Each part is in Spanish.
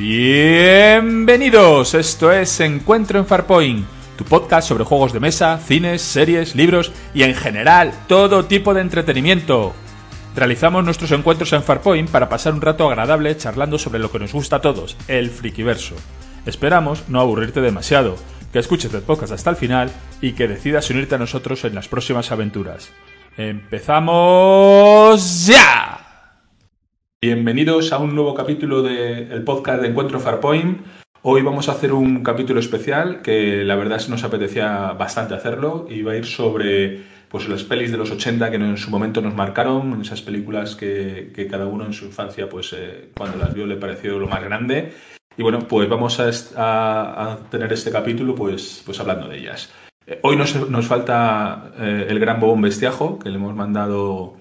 Bienvenidos, esto es Encuentro en Farpoint, tu podcast sobre juegos de mesa, cines, series, libros y en general todo tipo de entretenimiento. Realizamos nuestros encuentros en Farpoint para pasar un rato agradable charlando sobre lo que nos gusta a todos, el frikiverso. Esperamos no aburrirte demasiado, que escuches el podcast hasta el final y que decidas unirte a nosotros en las próximas aventuras. ¡Empezamos ya! Bienvenidos a un nuevo capítulo del podcast de Encuentro Farpoint. Hoy vamos a hacer un capítulo especial que la verdad es que nos apetecía bastante hacerlo y a ir sobre pues, las pelis de los 80 que en su momento nos marcaron, esas películas que, que cada uno en su infancia pues eh, cuando las vio le pareció lo más grande. Y bueno, pues vamos a tener este capítulo pues, pues hablando de ellas. Eh, hoy nos, nos falta eh, el gran Bobón Bestiajo, que le hemos mandado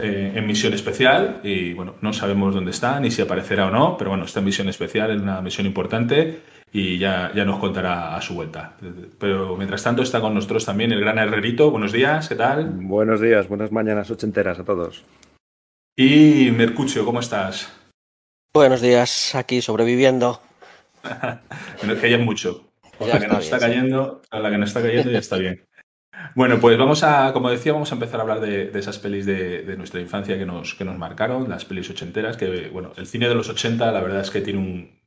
eh, en misión especial y bueno, no sabemos dónde está ni si aparecerá o no, pero bueno, está en misión especial, es una misión importante y ya, ya nos contará a su vuelta. Pero mientras tanto está con nosotros también el gran Herrerito. Buenos días, ¿qué tal? Buenos días, buenas mañanas ochenteras a todos. Y Mercucio, ¿cómo estás? Buenos días, aquí sobreviviendo. bueno, es que mucho. Por la que nos está cayendo, a la que nos está cayendo ya está bien. Bueno, pues vamos a, como decía, vamos a empezar a hablar de, de esas pelis de, de, nuestra infancia que nos, que nos marcaron, las pelis ochenteras, que bueno, el cine de los 80 la verdad es que tiene un,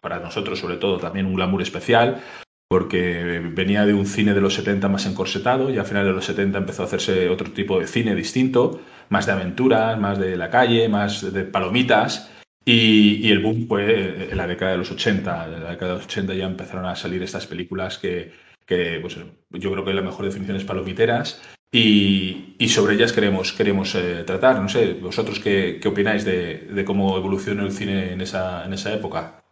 para nosotros sobre todo, también un glamour especial, porque venía de un cine de los 70 más encorsetado y a finales de los 70 empezó a hacerse otro tipo de cine distinto, más de aventuras, más de la calle, más de palomitas. Y, y, el boom fue en la década de los 80. En la década de los 80 ya empezaron a salir estas películas que, que pues, yo creo que la mejor definición es palomiteras. Y, y sobre ellas queremos, queremos eh, tratar. No sé, vosotros qué, qué opináis de, de, cómo evolucionó el cine en esa, en esa época.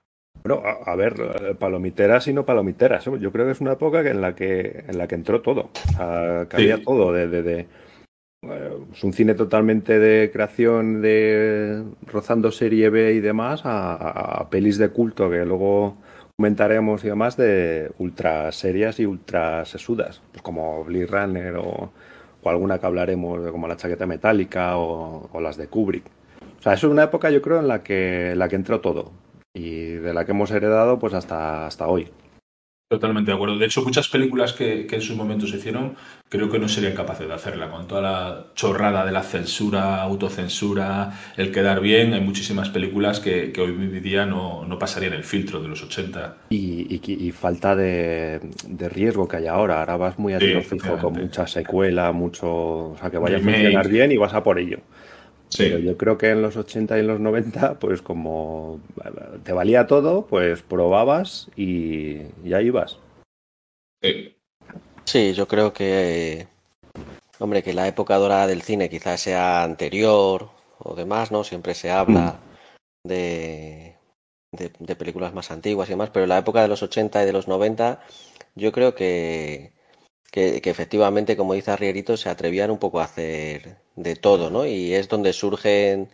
Bueno, a, a, ver, palomiteras y no palomiteras. Yo creo que es una época en la que, en la que entró todo. O sea, sí. todo. De, de, de, es un cine totalmente de creación de rozando serie B y demás a, a, a pelis de culto que luego comentaremos y demás de ultra serias y ultra sesudas, pues como Blade Runner o, alguna que hablaremos de como la chaqueta metálica o, o, las de Kubrick. O sea, es una época yo creo en la que, en la que entró todo y de la que hemos heredado pues hasta, hasta hoy. Totalmente de acuerdo. De hecho, muchas películas que, que, en sus momentos se hicieron, creo que no serían capaces de hacerla. Con toda la chorrada de la censura, autocensura, el quedar bien, hay muchísimas películas que, que hoy día no, no, pasarían el filtro de los 80. Y, y, y falta de, de, riesgo que hay ahora. Ahora vas muy a tiro sí, fijo, con mucha secuela, mucho. O sea, que vaya Remake. a funcionar bien y vas a por ello. Sí. Pero yo creo que en los 80 y en los 90, pues como te valía todo, pues probabas y ya ibas. Sí. sí, yo creo que, hombre, que la época dorada del cine quizás sea anterior o demás, ¿no? Siempre se habla mm. de, de, de, películas más antiguas y demás, pero la época de los 80 y de los 90, yo creo que, que, que efectivamente, como dice Arrierito, se atrevían un poco a hacer de todo, ¿no? Y es donde surgen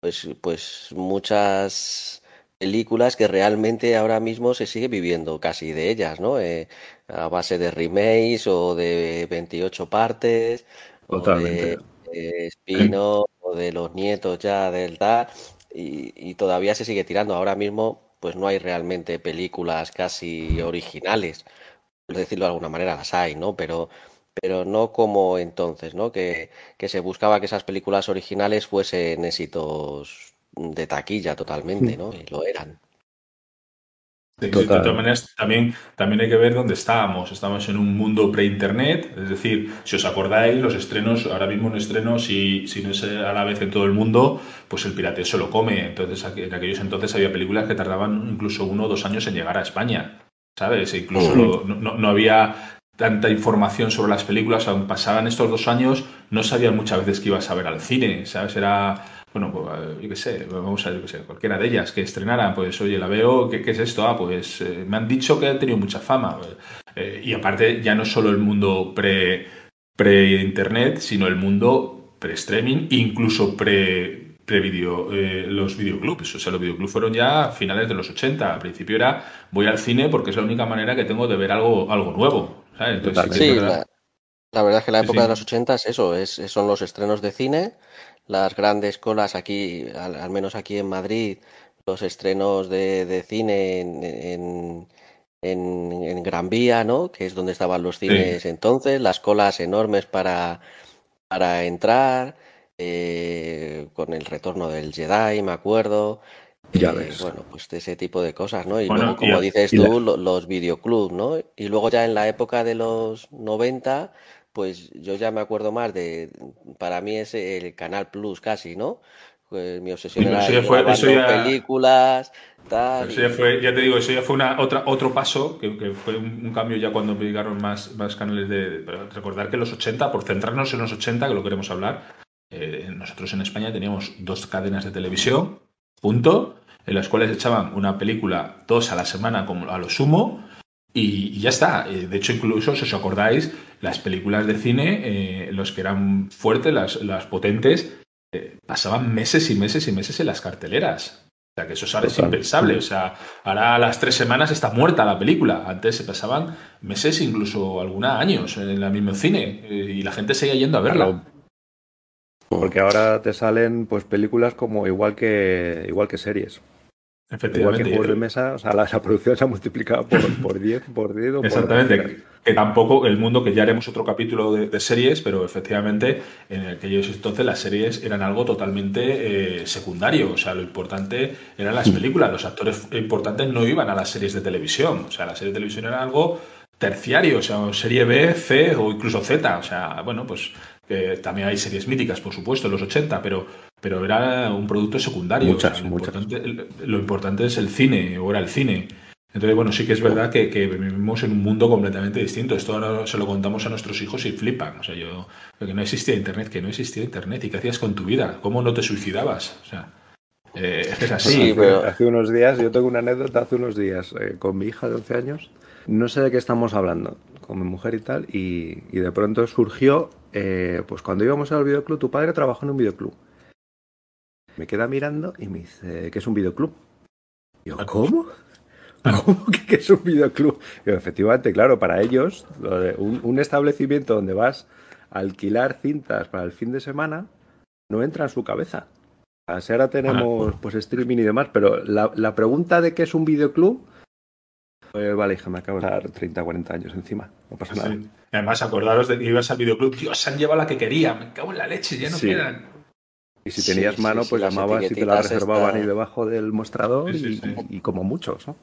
pues, pues muchas películas que realmente ahora mismo se sigue viviendo casi de ellas, ¿no? Eh, a base de remakes o de 28 partes, Totalmente. o de, de Spino, o de los nietos ya del tal, y, y todavía se sigue tirando. Ahora mismo, pues no hay realmente películas casi originales, por decirlo de alguna manera, las hay, ¿no? Pero pero no como entonces, ¿no? Que, que, se buscaba que esas películas originales fuesen éxitos de taquilla totalmente, ¿no? Y lo eran. De, de, todas maneras, también, también hay que ver dónde estábamos. Estamos en un mundo pre-internet, es decir, si os acordáis, los estrenos, ahora mismo un estreno, si, si no es a la vez en todo el mundo, pues el pirateo se lo come. Entonces, en aquellos entonces había películas que tardaban incluso uno o dos años en llegar a España. ¿Sabes? E incluso uh -huh. lo, no, no, había tanta información sobre las películas, aún pasaban estos dos años, no sabían muchas veces que ibas a ver al cine, ¿sabes? Era, bueno, pues, yo qué sé, vamos a ver, yo qué sé, cualquiera de ellas que estrenaran, pues, oye, la veo, ¿qué, es esto? Ah, pues, eh, me han dicho que ha tenido mucha fama. Eh, y aparte, ya no solo el mundo pre, pre-internet, sino el mundo pre-streaming, incluso pre pre-video, eh, los videoclubs. O sea, los videoclubs fueron ya a finales de los 80. Al principio era, voy al cine porque es la única manera que tengo de ver algo, algo nuevo. ¿Sabes? Entonces, sí, la, la, verdad es que la época sí, sí. de los 80 es eso, es, son los estrenos de cine, las grandes colas aquí, al, al menos aquí en Madrid, los estrenos de, cine en, en, Gran Vía, ¿no? Que es donde estaban los cines entonces, las colas enormes para, para entrar, eh, con el retorno del Jedi, me acuerdo. Ya eh, Bueno, pues de ese tipo de cosas, ¿no? Y luego, como dices tú, los videoclubs, ¿no? Y luego ya en la época de los 90, pues yo ya me acuerdo más de, para mí es el Canal Plus casi, ¿no? Pues mi obsesión era películas, tal. Eso ya fue, ya te digo, eso ya fue una, otra, otro paso, que, fue un, cambio ya cuando llegaron más, más canales de... recordar que los 80, por centrarnos en los 80, que lo queremos hablar, eh, nosotros en España teníamos dos cadenas de televisión, punto, en las cuales echaban una película dos a la semana como a lo sumo, y, ya está. Eh, de hecho, incluso, si os acordáis, las películas de cine, eh, los que eran fuertes, las, las potentes, pasaban meses y meses y meses en las carteleras. O sea, que eso ahora es impensable. O sea, ahora a las tres semanas está muerta la película. Antes se pasaban meses, incluso algunos años en el mismo cine. Y la gente seguía yendo a verla. Porque ahora te salen pues películas como igual que igual que series. Efectivamente. Igual que juegos de mesa, o sea, la, producción se ha multiplicado por, por 10, por 10 o Exactamente. que tampoco el mundo, que ya haremos otro capítulo de, series, pero efectivamente en aquellos entonces las series eran algo totalmente eh, secundario. O sea, lo importante eran las películas. Los actores importantes no iban a las series de televisión. O sea, la serie de televisión era algo terciario, o sea, serie B, C o incluso Z. O sea, bueno, pues también hay series míticas, por supuesto, en los 80, pero, pero era un producto secundario. Muchas, lo, muchas. Importante, lo importante es el cine, o era el cine. Entonces, bueno, sí que es verdad que, vivimos en un mundo completamente distinto. Esto ahora se lo contamos a nuestros hijos y flipan. O sea, yo, que no existía Internet, que no existía Internet. ¿Y qué hacías con tu vida? ¿Cómo no te suicidabas? O sea, eh, es así. pero... Hace unos días, yo tengo una anécdota hace unos días eh, con mi hija de 11 años. No sé de qué estamos hablando, con mi mujer y tal, y, de pronto surgió, eh, pues cuando íbamos al videoclub, tu padre trabajó en un videoclub. Me queda mirando y me dice, ¿qué es un videoclub? yo, ¿cómo? ¿Cómo que, es un videoclub? efectivamente, claro, para ellos, un, establecimiento donde vas a alquilar cintas para el fin de semana no entra en su cabeza. Así ahora tenemos pues streaming y demás, pero la, la pregunta de qué es un videoclub pues vale, hija, me acabo de dar 30, 40 años encima. No pasa nada. Además, acordaros de que ibas al videoclub. Dios, se han llevado la que quería. Me cago en la leche, ya no quedan. Y si tenías mano, pues llamabas y te la reservaban ahí debajo del mostrador y, como muchos, ¿no?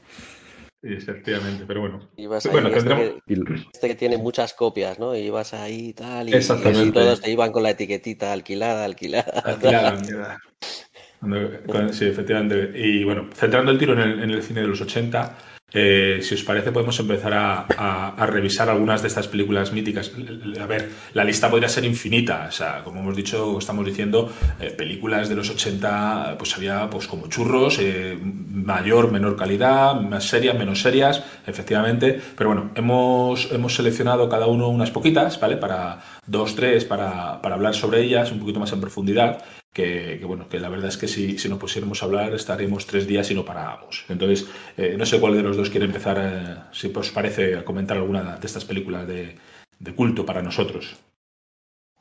Sí, efectivamente, pero bueno. Ibas bueno este, que, tiene muchas copias, ¿no? Y ibas ahí y tal, y, todos te iban con la etiquetita alquilada, alquilada. Alquilada, alquilada. sí, efectivamente. Y bueno, centrando el tiro en el, en el cine de los 80, eh, si os parece, podemos empezar a, revisar algunas de estas películas míticas. A ver, la lista podría ser infinita. O sea, como hemos dicho, estamos diciendo, eh, películas de los 80, pues había pues como churros, eh, mayor, menor calidad, más serias, menos serias, efectivamente. Pero bueno, hemos, hemos seleccionado cada uno unas poquitas, ¿vale? Para dos, tres, para, para hablar sobre ellas un poquito más en profundidad que, bueno, que la verdad es que si, si nos pusiéramos a hablar estaríamos tres días y no parábamos. Entonces, eh, no sé cuál de los dos quiere empezar, eh, si os parece, a comentar alguna de estas películas de, de culto para nosotros.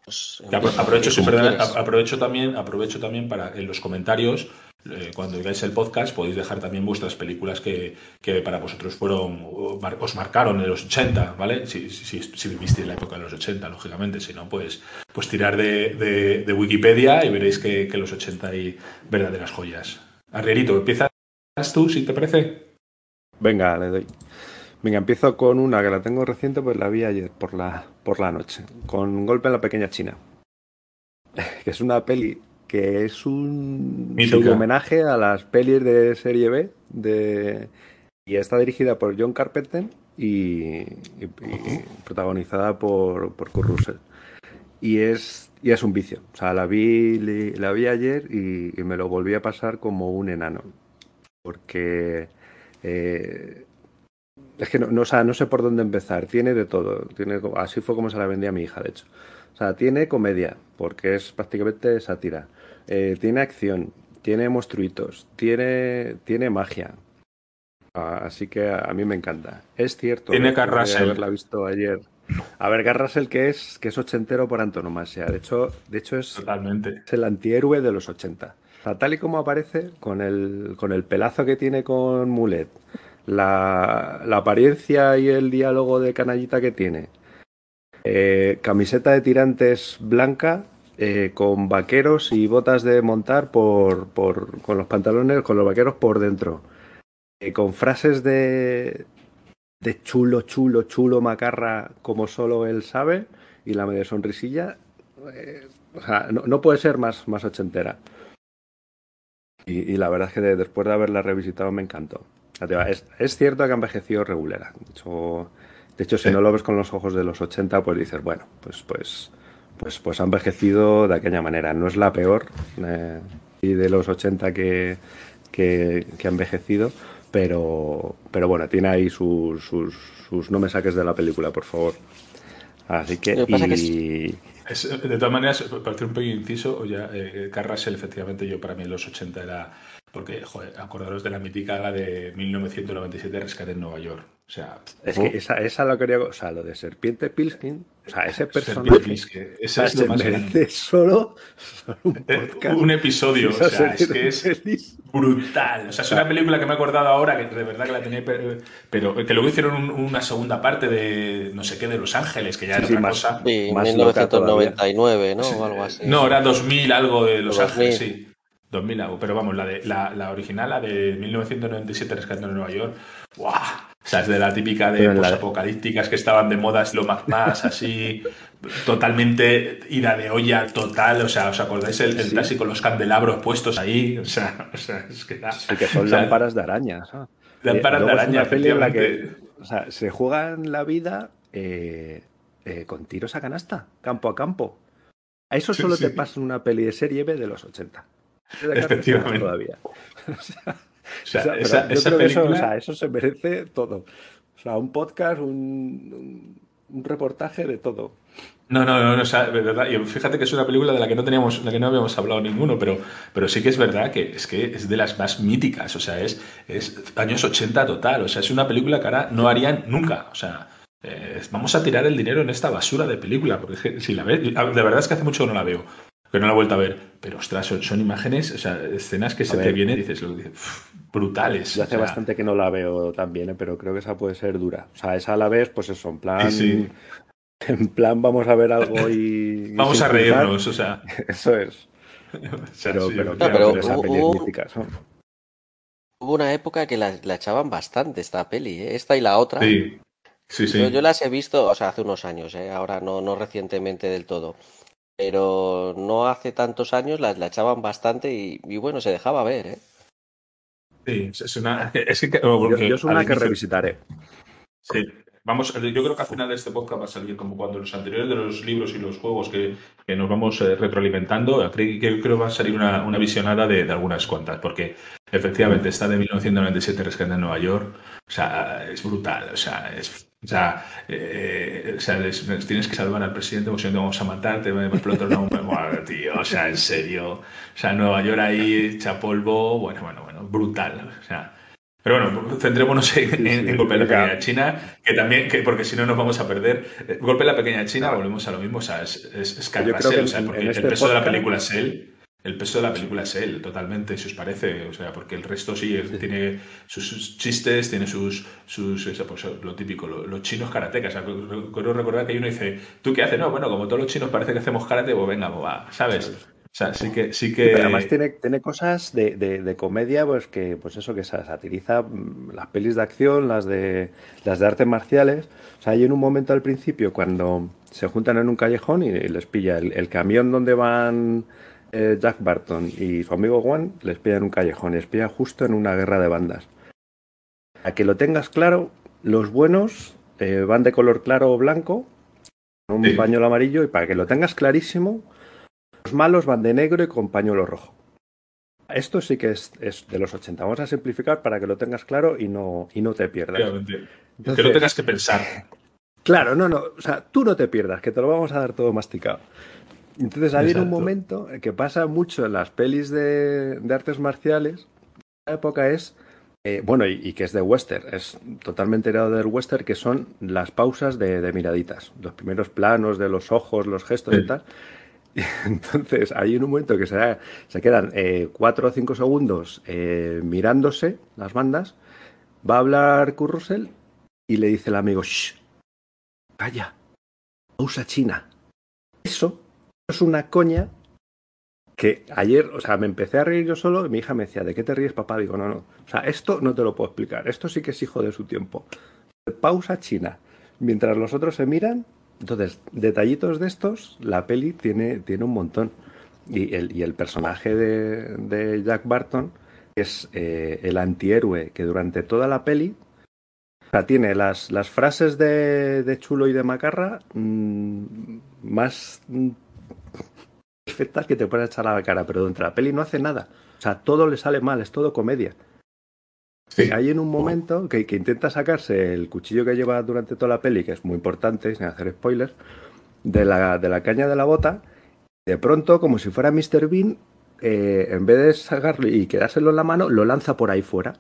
Pues, aprovecho, aprovecho, también, aprovecho también para en los comentarios eh, cuando veáis el podcast podéis dejar también vuestras películas que, para vosotros fueron, os marcaron en los 80, ¿vale? Si, si, si la época de los 80, lógicamente, si no, pues, pues tirar de, Wikipedia y veréis que, que los 80 hay verdaderas joyas. Arrierito, empiezas tú, si te parece. Venga, le doy. Venga, empiezo con una que la tengo reciente, pues la vi ayer por la, por la noche, con Golpe en la Pequeña China. Que es una peli que es un homenaje a las pelis de serie B de, y está dirigida por John Carpenter y, protagonizada por, por Kurt Russell. Y es, y es un vicio. O sea, la vi, la vi ayer y, me lo volví a pasar como un enano. Porque eh, es que no, no, no sé por dónde empezar. Tiene de todo. Tiene, así fue como se la vendía a mi hija, de hecho. O sea, tiene comedia, porque es prácticamente sátira. Eh, tiene acción, tiene monstruitos, tiene, tiene magia. Ah, así que a, mí me encanta. Es cierto. Tiene Carrasel. haberla visto ayer. A ver, Garras el que es, que es ochentero por antonomasia. De hecho, de hecho es, Totalmente. es el antihéroe de los 80. O sea, tal y como aparece, con el, con el pelazo que tiene con Mulet, la, la apariencia y el diálogo de canallita que tiene, eh, camiseta de tirantes blanca, eh, con vaqueros y botas de montar por, por, con los pantalones, con los vaqueros por dentro. Eh, con frases de, de chulo, chulo, chulo, macarra, como solo él sabe, y la media sonrisilla. eh, o sea, no, no puede ser más, más ochentera. Y, y la verdad es que de- después de haberla revisitado me encantó. Es, es cierto que ha envejecido regulera. De hecho, de hecho si no lo ves con los ojos de los 80, pues dices, bueno, pues, pues, pues, pues ha envejecido de aquella manera. No es la peor eh, y de los 80 que, que, que ha envejecido, pero, pero bueno, tiene ahí sus, sus, sus no me saques de la película, por favor. Así que, Lo que pasa que y, Es, de todas maneras, para hacer un pequeño inciso, ya, eh, Carl Russell, efectivamente, yo para mí en los 80 era. Porque, joder, acordaros de la mítica la de 1997, Rescate en Nueva York. O sea, es que esa, esa lo quería, o sea, lo de Serpiente Pilskin, o sea, ese Serpiente personaje ese sea, es lo se más merece grande. solo, solo un Eh, podcast. un episodio, o sea, es que de es pelis. brutal. O sea, es una película que me he acordado ahora, que de verdad que la tenía, pero, pero que luego hicieron un- una segunda parte de no sé qué, de Los Ángeles, que ya Sí, era sí, otra más- cosa. Sí, Más loca 1999, ¿no? O algo así. No, era 2000 algo de Los 2000. Ángeles, sí. 2000 algo, pero vamos, la, de, la, la original, la de 1997 Rescate en Nueva York, ¡guau! O sea, es de la típica de la- posapocalípticas que estaban de moda, es lo más, más así, totalmente ida de olla total, o sea, ¿os acordáis el, el Sí. clásico, los candelabros puestos ahí? O sea, o sea, es que da- Sí, que son o sea, lámparas de araña. ¿sabes? Lámparas Eh, de es araña, una peli en la que o sea, se juegan la vida eh, eh, con tiros a canasta, campo a campo. A eso solo sí. te pasa en una peli de serie B de los 80. Efectivamente. Todavía. O sea, O sea, o sea, pero esa, yo esa creo que eso, se merece todo. O sea, un podcast, un, un, reportaje de todo. No, no, no, no, o sea, de verdad, y fíjate que es una película de la que no teníamos, de la que no habíamos hablado ninguno, pero, pero sí que es verdad que es que es de las más míticas, o sea, es, es años 80 total, o sea, es una película que ahora no harían nunca, o sea, eh, vamos a tirar el dinero en esta basura de película, porque si la ves, de verdad es que hace mucho que no la veo, que no la he vuelto a ver, pero ostras, son, son imágenes, o sea, escenas que se ver. te vienen y dices, lo que dices, "Uf, brutales. Yo hace o sea, bastante que no la veo tan bien, ¿eh? pero creo que esa puede ser dura. O sea, esa a la vez, pues eso, en plan. Sí, sí. En plan, vamos a ver algo y. Vamos a reírnos, o sea, Eso es. o sea, Pero, sí, pero, efectivamente. claro, pero pero esa hubo- peli es hubo- mítica, ¿no? Hubo una época que la, la echaban bastante esta peli, ¿eh? esta y la otra. Sí, sí, sí. Yo, yo las he visto, o sea, hace unos años, ¿eh? ahora no, no recientemente del todo. Pero no hace tantos años la, la echaban bastante y, y bueno, se dejaba ver, ¿eh? Sí, es una. Es que, Yo, porque yo es una que inicio- revisitaré. Sí. Vamos, yo creo que al final de este podcast va a salir como cuando los anteriores de los libros y los juegos que, que nos vamos eh, retroalimentando, creo que creo va a salir una, una visionada de, de algunas cuantas, porque efectivamente esta de 1997 Rescate en Nueva York, o sea, es brutal, o sea, es, o sea, eh, o sea les- les tienes que salvar al presidente, porque si no te vamos a matar, te va a explotar una bomba, tío, o sea, en serio, o sea, Nueva York ahí echa polvo, bueno, bueno, bueno, brutal, o sea, pero bueno, centrémonos en, Sí, sí, en la. Pequeña China, que también, que, porque si no nos vamos a perder. Eh, Golpe en la Pequeña China, volvemos a lo mismo, o sea, es, es, es Carl Yo creo Russell, que o sea, porque en el este peso de la película es él. El peso de la película es él, totalmente, si os parece, o sea, porque el resto sí, él tiene sus, sus chistes, tiene sus, sus eso, pues, lo típico, lo- los chinos karatecas. O sea, quiero recordar que uno dice, ¿tú qué haces? No, bueno, como todos los chinos parece que hacemos karate, pues venga, pues va, ¿sabes? O sea, sí que... Sí que... Pero además tiene, tiene cosas de, de- de comedia, pues que, pues eso, que sa- satiriza mm, las pelis de acción, las de las de artes marciales. O sea, hay en un momento al principio cuando se juntan en un callejón y, y les pilla el, el camión donde van eh, Jack Barton y su amigo Juan, les pilla en un callejón y les pilla justo en una guerra de bandas. A que lo tengas claro, los buenos eh, van de color claro o blanco, con un Sí. pañuelo amarillo, y para que lo tengas clarísimo, los malos van de negro y con pañuelo rojo. Esto sí que es, es de los 80. Vamos a simplificar para que lo tengas claro y no, y no te pierdas. Entonces- que no tengas que pensar. Claro, no, no. O sea, tú no te pierdas, que te lo vamos a dar todo masticado. Entonces hay un Exacto. momento que pasa mucho en las pelis de, de artes marciales. La época es Eh, bueno, y, que es de western, es totalmente heredado del western, que son las pausas de, miraditas, los primeros planos de los ojos, los gestos y tal. entonces, hay un momento que se, se quedan eh, cuatro o cinco segundos eh, mirándose las bandas, va a hablar Kurrusel y le dice el amigo, shh, calla, pausa china. Eso es una coña que ayer, o sea, me empecé a reír yo solo y mi hija me decía, ¿de qué te ríes, papá? Digo, no, no. O sea, esto no te lo puedo explicar. Esto sí que es hijo de su tiempo. Pausa china. Mientras los otros se miran. Entonces, detallitos de estos, la peli tiene, tiene un montón. Y el, y el personaje de, Jack Barton es eh, el antihéroe que durante toda la peli o sea, tiene las, las frases de, Chulo y de Macarra mm, más perfectas que te pueden echar a la cara, pero dentro de la peli no hace nada. O sea, todo le sale mal, es todo comedia. Sí. Hay en un momento que, intenta sacarse el cuchillo que lleva durante toda la peli, que es muy importante, sin hacer spoilers, de la, de la caña de la bota. De pronto, como si fuera Mr. Bean, eh, en vez de sacarlo y quedárselo en la mano, lo lanza por ahí fuera.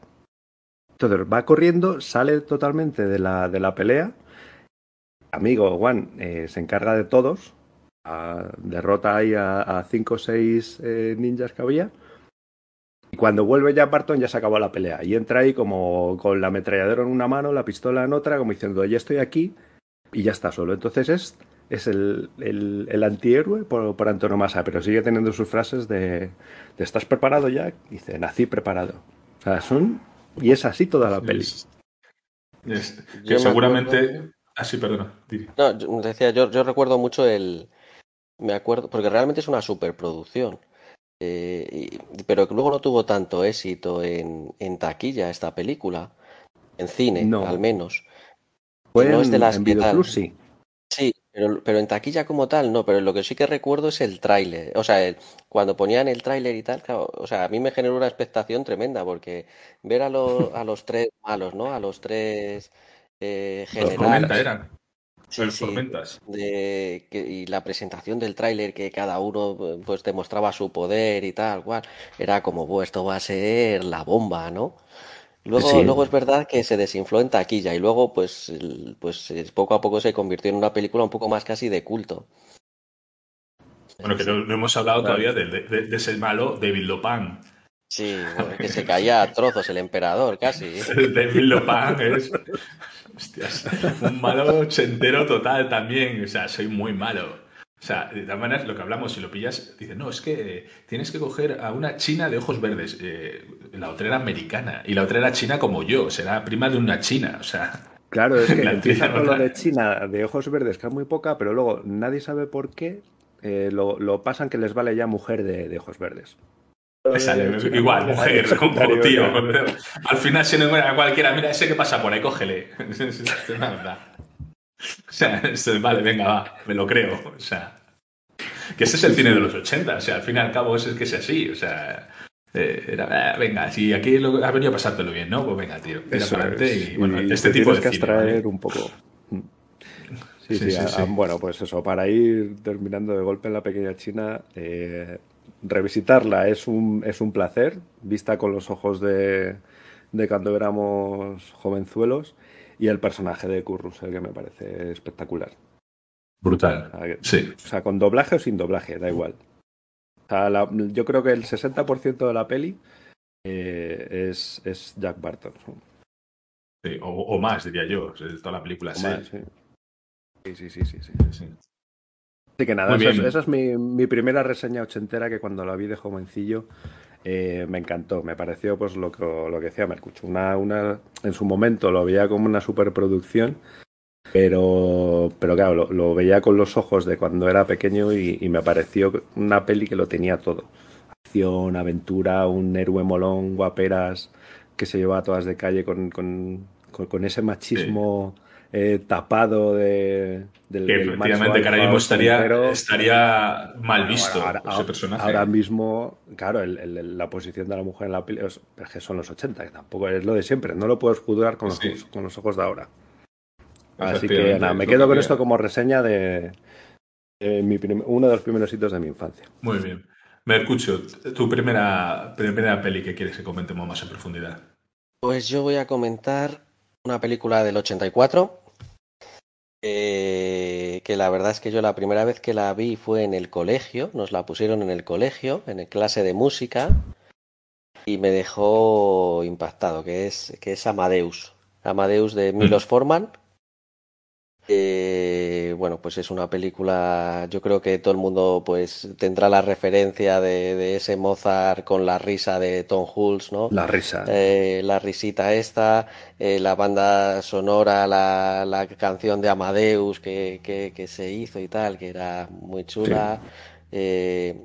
Entonces va corriendo, sale totalmente de la, de la pelea. Amigo Juan eh, se encarga de todos, derrota ahí a, cinco o seis eh, ninjas que había. Y cuando vuelve ya Barton ya se acabó la pelea. Y entra ahí como con la ametralladora en una mano, la pistola en otra, como diciendo, ya estoy aquí y ya está solo. Entonces es, es el, el, antihéroe por, por, antonomasia, pero sigue teniendo sus frases de, ¿estás preparado ya? Dice, nací preparado. O sea, son... Y es así toda la peli. que seguramente... Así, ah, perdona. No, decía, yo, yo recuerdo mucho el, me acuerdo, porque realmente es una superproducción. Eh, pero que luego no tuvo tanto éxito en, en taquilla esta película, en cine al menos. Fue no es de las en sí. Sí, pero, pero, en taquilla como tal no, pero lo que sí que recuerdo es el tráiler. O sea, cuando ponían el tráiler y tal, o sea, a mí me generó una expectación tremenda porque ver a, los a los tres malos, ¿no? A los tres eh, generales. eran. Sí, tormentas. De, y la presentación del tráiler que cada uno pues demostraba su poder y tal cual, era como, pues esto va a ser la bomba, ¿no? Luego, luego es verdad que se desinfló en taquilla y luego pues, pues poco a poco se convirtió en una película un poco más casi de culto. Bueno, que no, hemos hablado todavía de, de, ese malo David Lopan. Sí, que se caía a trozos el emperador, casi. David Lopan es Hostias, un malo ochentero total también. O sea, soy muy malo. O sea, de todas maneras, lo que hablamos, si lo pillas, dice, no, es que tienes que coger a una china de ojos verdes. Eh, la otra era americana y la otra era china como yo, será prima de una china, o sea. Claro, es que empieza con lo de China de ojos verdes, que es muy poca, pero luego nadie sabe por qué eh, lo, pasan que les vale ya mujer de ojos verdes igual, mujer, como tío. Al final, si no encuentra cualquiera, mira ese que pasa por ahí, cógele. o sea, vale, venga, va, me lo creo. O sea, que ese es el cine de los 80. O sea, al fin y al cabo es que es así. O sea, eh, era, ah, venga, si aquí lo, has venido a pasártelo bien, ¿no? Pues venga, tío. Eso y bueno, este tipo de que cine. un poco. Sí, sí, bueno, pues eso, para ir terminando de golpe en la pequeña China, eh, revisitarla es un, es un placer, vista con los ojos de, de cuando éramos jovenzuelos, y el personaje de Kurrus, que me parece espectacular. Brutal. sí. O sea, con doblaje o sin doblaje, da igual. O sea, yo creo que el 60% de la peli eh, es, es, Jack Barton. Sí, o, más, diría yo. Toda la película sí. sí. Sí, sí, sí, sí. Así que nada, esa es, mi, primera reseña ochentera que cuando la vi de jovencillo eh, me encantó. Me pareció pues lo que, lo que decía Mercucho. Una, una, en su momento lo veía como una superproducción, pero, pero claro, lo, veía con los ojos de cuando era pequeño y, me pareció una peli que lo tenía todo. Acción, aventura, un héroe molón, guaperas, que se llevaba todas de calle con, con, con, ese machismo... Eh, tapado de, del, que efectivamente que ahora mismo estaría, estaría mal visto ese personaje. Ahora mismo, claro, la posición de la mujer en la peli es, que son los 80, que tampoco es lo de siempre, no lo puedes juzgar con los, con los ojos de ahora. Así que nada, me quedo con esto como reseña de, uno de los primeros hitos de mi infancia. Muy bien. Mercucho, tu primera, primera peli que quieres que comentemos más en profundidad. Pues yo voy a comentar una película del 84 eh, que la verdad es que yo la primera vez que la vi fue en el colegio, nos la pusieron en el colegio, en el clase de música, y me dejó impactado, que es, que es Amadeus. Amadeus de Milos Forman, eh, bueno, pues es una película, yo creo que todo el mundo pues tendrá la referencia de, ese Mozart con la risa de Tom Hulce, ¿no? La risa. Eh, la risita esta, eh, la banda sonora, la, la canción de Amadeus que, que, se hizo y tal, que era muy chula.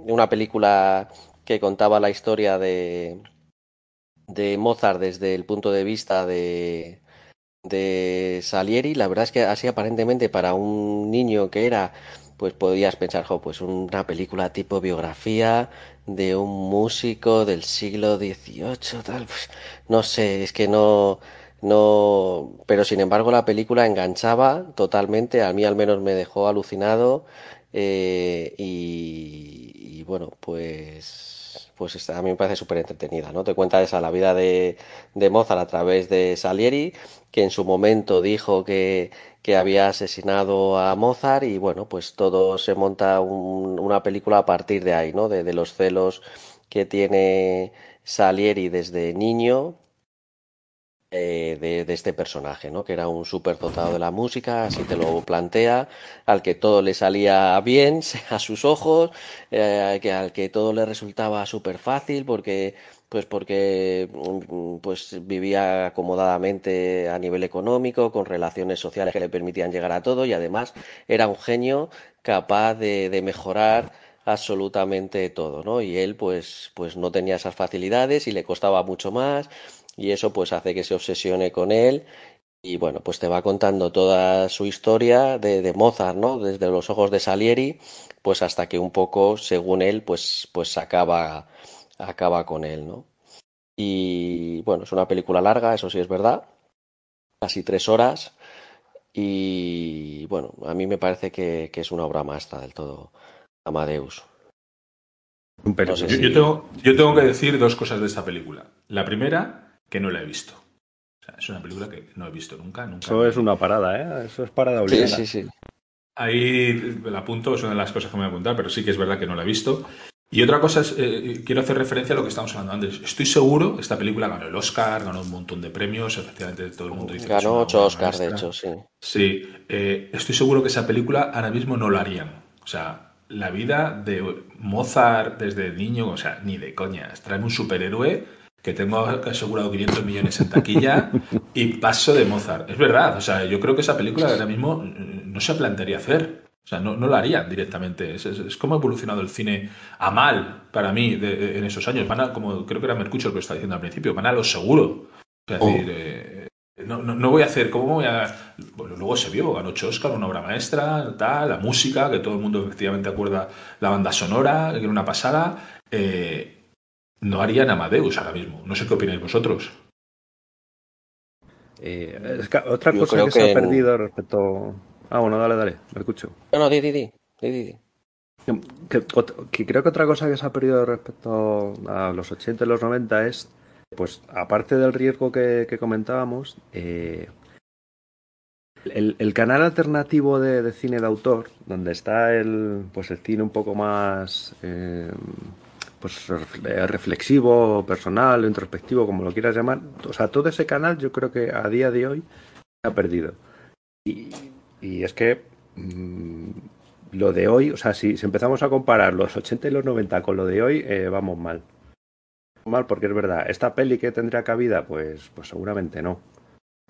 una película que contaba la historia de, de Mozart desde el punto de vista de, de Salieri, la verdad es que así aparentemente para un niño que era, pues podías pensar, jo, pues una película tipo biografía de un músico del siglo XVIII, tal, pues, no sé, es que no, no, pero sin embargo la película enganchaba totalmente, a mí al menos me dejó alucinado eh, y, y bueno, pues pues a mí me parece súper entretenida, ¿no? Te cuenta esa la vida de, de, Mozart a través de Salieri, que en su momento dijo que, que había asesinado a Mozart y bueno, pues todo se monta una película a partir de ahí, ¿no? De los celos que tiene Salieri desde niño eh, de, este personaje, ¿no? Que era un súper dotado de la música, así te lo plantea, al que todo le salía bien a sus ojos, eh, que al que todo le resultaba súper fácil porque pues porque mm, pues vivía acomodadamente a nivel económico, con relaciones sociales que le permitían llegar a todo y además era un genio capaz de, de mejorar absolutamente todo, ¿no? Y él pues pues no tenía esas facilidades y le costaba mucho más y eso pues hace que se obsesione con él y bueno, pues te va contando toda su historia de, de, Mozart, ¿no? Desde los ojos de Salieri, pues hasta que un poco, según él, pues, pues acaba, acaba con él, ¿no? Y bueno, es una película larga, eso sí es verdad, casi tres horas, y bueno, a mí me parece que, que es una obra maestra del todo, Amadeus. yo, yo, tengo, yo tengo que decir dos cosas de esta película. La primera que no la he visto. O sea, es una película que no he visto nunca. nunca Eso es una parada, ¿eh? Eso es parada obligada. Sí, sí, sí. Ahí la apunto, es una de las cosas que me voy a apuntar, pero sí que es verdad que no la he visto. Y otra cosa es, eh, quiero hacer referencia a lo que estábamos hablando antes. Estoy seguro, esta película ganó el Oscar, ganó un montón de premios, efectivamente todo el mundo dice Ganó ocho Oscars, de hecho, sí. Sí, eh, estoy seguro que esa película ahora mismo no la harían. O sea, la vida de Mozart desde niño, o sea, ni de coña. Traen un superhéroe que tengo asegurado 500 millones en taquilla y paso de Mozart. Es verdad, o sea, yo creo que esa película ahora mismo mm, no se plantearía hacer. O sea, no, no la harían directamente. Es, como ha evolucionado el cine a mal para mí en esos años. Van a, como creo que era Mercucho lo que estaba diciendo al principio, van a lo seguro. Es oh. decir, eh, no, no, voy a hacer, ¿cómo voy a...? Bueno, luego se vio, ganó Oscar, una obra maestra, tal, la música, que todo el mundo efectivamente acuerda la banda sonora, que era una pasada. Eh, no harían Amadeus ahora mismo. No sé qué opináis vosotros. Eh, otra cosa que, se ha perdido respecto. Ah, bueno, dale, dale, me escucho. No, no, di, di, di. di, Que, creo que otra cosa que se ha perdido respecto a los 80 y los 90 es, pues, aparte del riesgo que, comentábamos, eh, el, canal alternativo de, cine de autor, donde está el, pues, el cine un poco más. Eh, pues reflexivo, personal, introspectivo, como lo quieras llamar. O sea, todo ese canal yo creo que a día de hoy se ha perdido. Y, es que mm, lo de hoy, o sea, si, empezamos a comparar los 80 y los 90 con lo de hoy, eh, vamos mal. Mal porque es verdad, esta peli que tendría cabida, pues, pues seguramente no.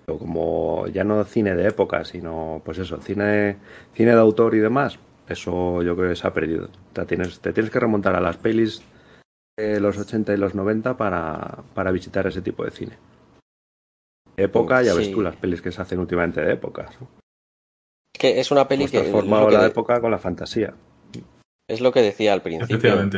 Pero como ya no cine de época, sino pues eso, cine, cine de autor y demás, eso yo creo que se ha perdido. Te tienes que remontar a las pelis los 80 y los 90 para, para visitar ese tipo de cine. época, ya ves tú las pelis que se hacen últimamente de épocas. Que es una peli que. transformado la época con la fantasía. Es lo que decía al principio.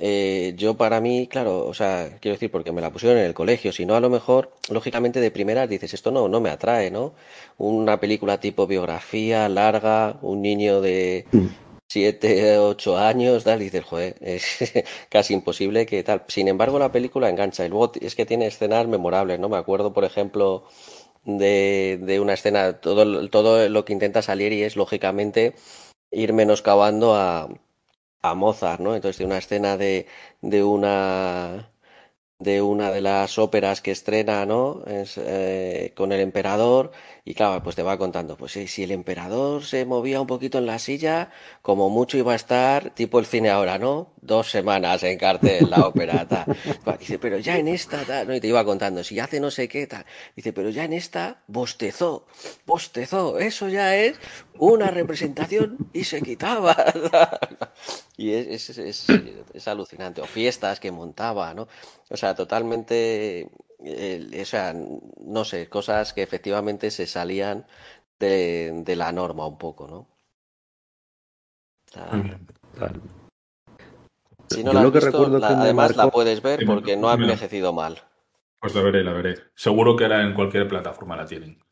Eh, yo para mí, claro, o sea, quiero decir, porque me la pusieron en el colegio, si no, a lo mejor, lógicamente de primeras dices, esto no, no me atrae, ¿no? Una película tipo biografía, larga, un niño de, mm siete, ocho años, tal, y dices, joder, es casi imposible que tal. Sin embargo, la película engancha. Y luego es que tiene escenas memorables, ¿no? Me acuerdo, por ejemplo, de, de una escena, todo, todo lo que intenta salir y es, lógicamente, ir menoscabando a, a Mozart, ¿no? Entonces, tiene una escena de, de una de una de las óperas que estrena, ¿no? Es, eh, con el emperador y claro, pues te va contando, pues sí, si el emperador se movía un poquito en la silla, como mucho iba a estar, tipo el cine ahora, ¿no? Dos semanas en cartel la ópera, tal. Dice, pero ya en esta, tal, ¿no? Y te iba contando, si hace no sé qué, tal. Dice, pero ya en esta bostezó, bostezó, eso ya es una representación y se quitaba. y es, es, es, es alucinante. O fiestas que montaba, ¿no? O sea, totalmente, o sea, no sé, cosas que efectivamente se salían de, de la norma un poco, ¿no? Si no la has visto, además la puedes ver porque no ha envejecido mal. Pues la veré, la veré. Seguro que ahora en cualquier plataforma la tienen.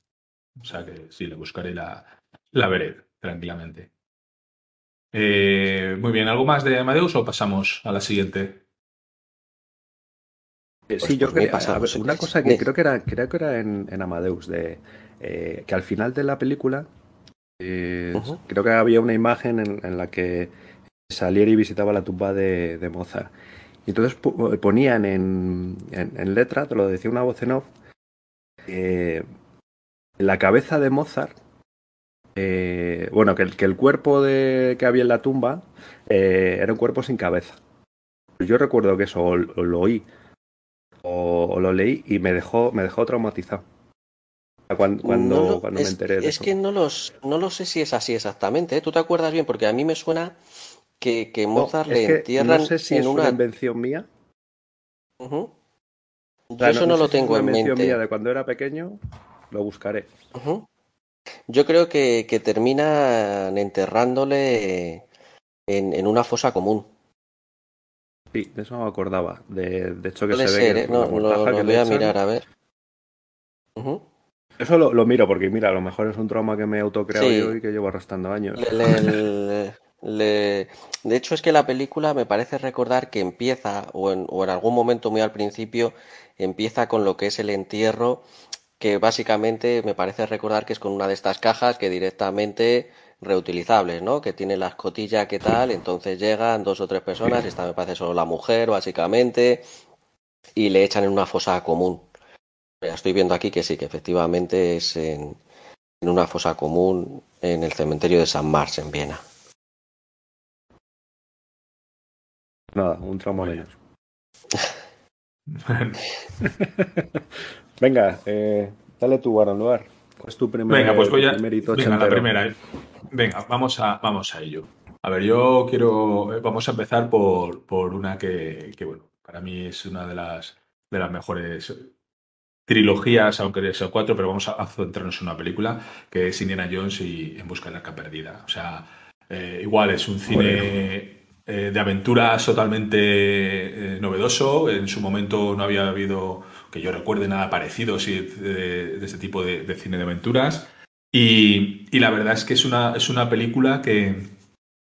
O sea que sí, le buscaré la, la veré tranquilamente. Eh, muy bien, ¿algo más de Amadeus o pasamos a la siguiente? Eh, sí, pues yo creo que una cosa que creo que era, creo que era en, Amadeus, de eh, que al final de la película creo que había una imagen en, la que Salieri visitaba la tumba de, Mozart. Y entonces ponían en, en, letra, te lo decía una voz en off, la cabeza de Mozart, bueno, que el, que el cuerpo de, que había en la tumba era un cuerpo sin cabeza. Yo recuerdo que eso lo oí o, lo leí y me dejó, me dejó traumatizado. Cuando, cuando, me enteré de Es que no, los, no lo sé si es así exactamente. ¿eh? ¿Tú te acuerdas bien? Porque a mí me suena que, que Mozart le entierran. No sé si es una invención mía. Yo eso no, lo tengo en mente. invención mía de cuando era pequeño, lo buscaré. Yo creo que, que terminan enterrándole en, en una fosa común. Sí, de eso me acordaba. De, de hecho, que se ve ¿eh? no, lo, voy a mirar, a ver. Eso lo, lo, miro porque, mira, a lo mejor es un trauma que me he autocreado yo y que llevo arrastrando años. de hecho, es que la película me parece recordar que empieza, o en, o en algún momento muy al principio, empieza con lo que es el entierro, que básicamente me parece recordar que es con una de estas cajas que directamente reutilizables, ¿no? Que tiene la escotilla que tal, entonces llegan dos o tres personas, esta me parece solo la mujer, básicamente, y le echan en una fosa común. Estoy viendo aquí que sí, que efectivamente es en, una fosa común en el cementerio de San Mars, en Viena. Nada, un trauma menos. Venga, eh, dale tu lugar. ¿Cuál es tu primer, Venga, pues voy a. Venga, la primera. Venga, vamos a, vamos a ello. A ver, yo quiero. Eh, vamos a empezar por, por una que, que, bueno, para mí es una de las, de las mejores trilogías, aunque sea cuatro, pero vamos a, centrarnos en una película que es Indiana Jones y En busca de la arca perdida. O sea, eh, igual es un cine eh, de aventuras totalmente novedoso. En su momento no había habido, que yo recuerde, nada parecido de, este tipo de, cine de aventuras. Y, la verdad es que es una, es una película que,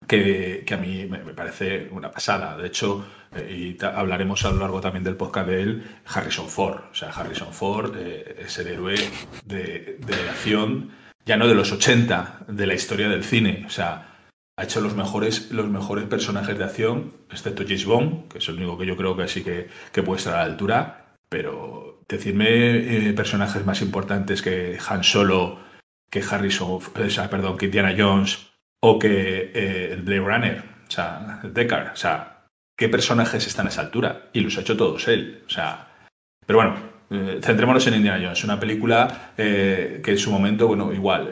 que, a mí me, parece una pasada. De hecho, eh, y hablaremos a lo largo también del podcast de él, Harrison Ford. O sea, Harrison Ford eh, es el héroe de, de acción, ya no de los 80, de la historia del cine. O sea, ha hecho los mejores, los mejores personajes de acción, excepto James Bond, que es el único que yo creo que sí que, puede estar a la altura. Pero decirme eh, personajes más importantes que Han Solo que Harrison, o sea, perdón, que Indiana Jones o que eh, Blade Runner, o sea, Deckard, o sea, ¿qué personajes están a esa altura? Y los ha hecho todos él, o sea, pero bueno, eh, centrémonos en Indiana Jones, una película eh, que en su momento, bueno, igual,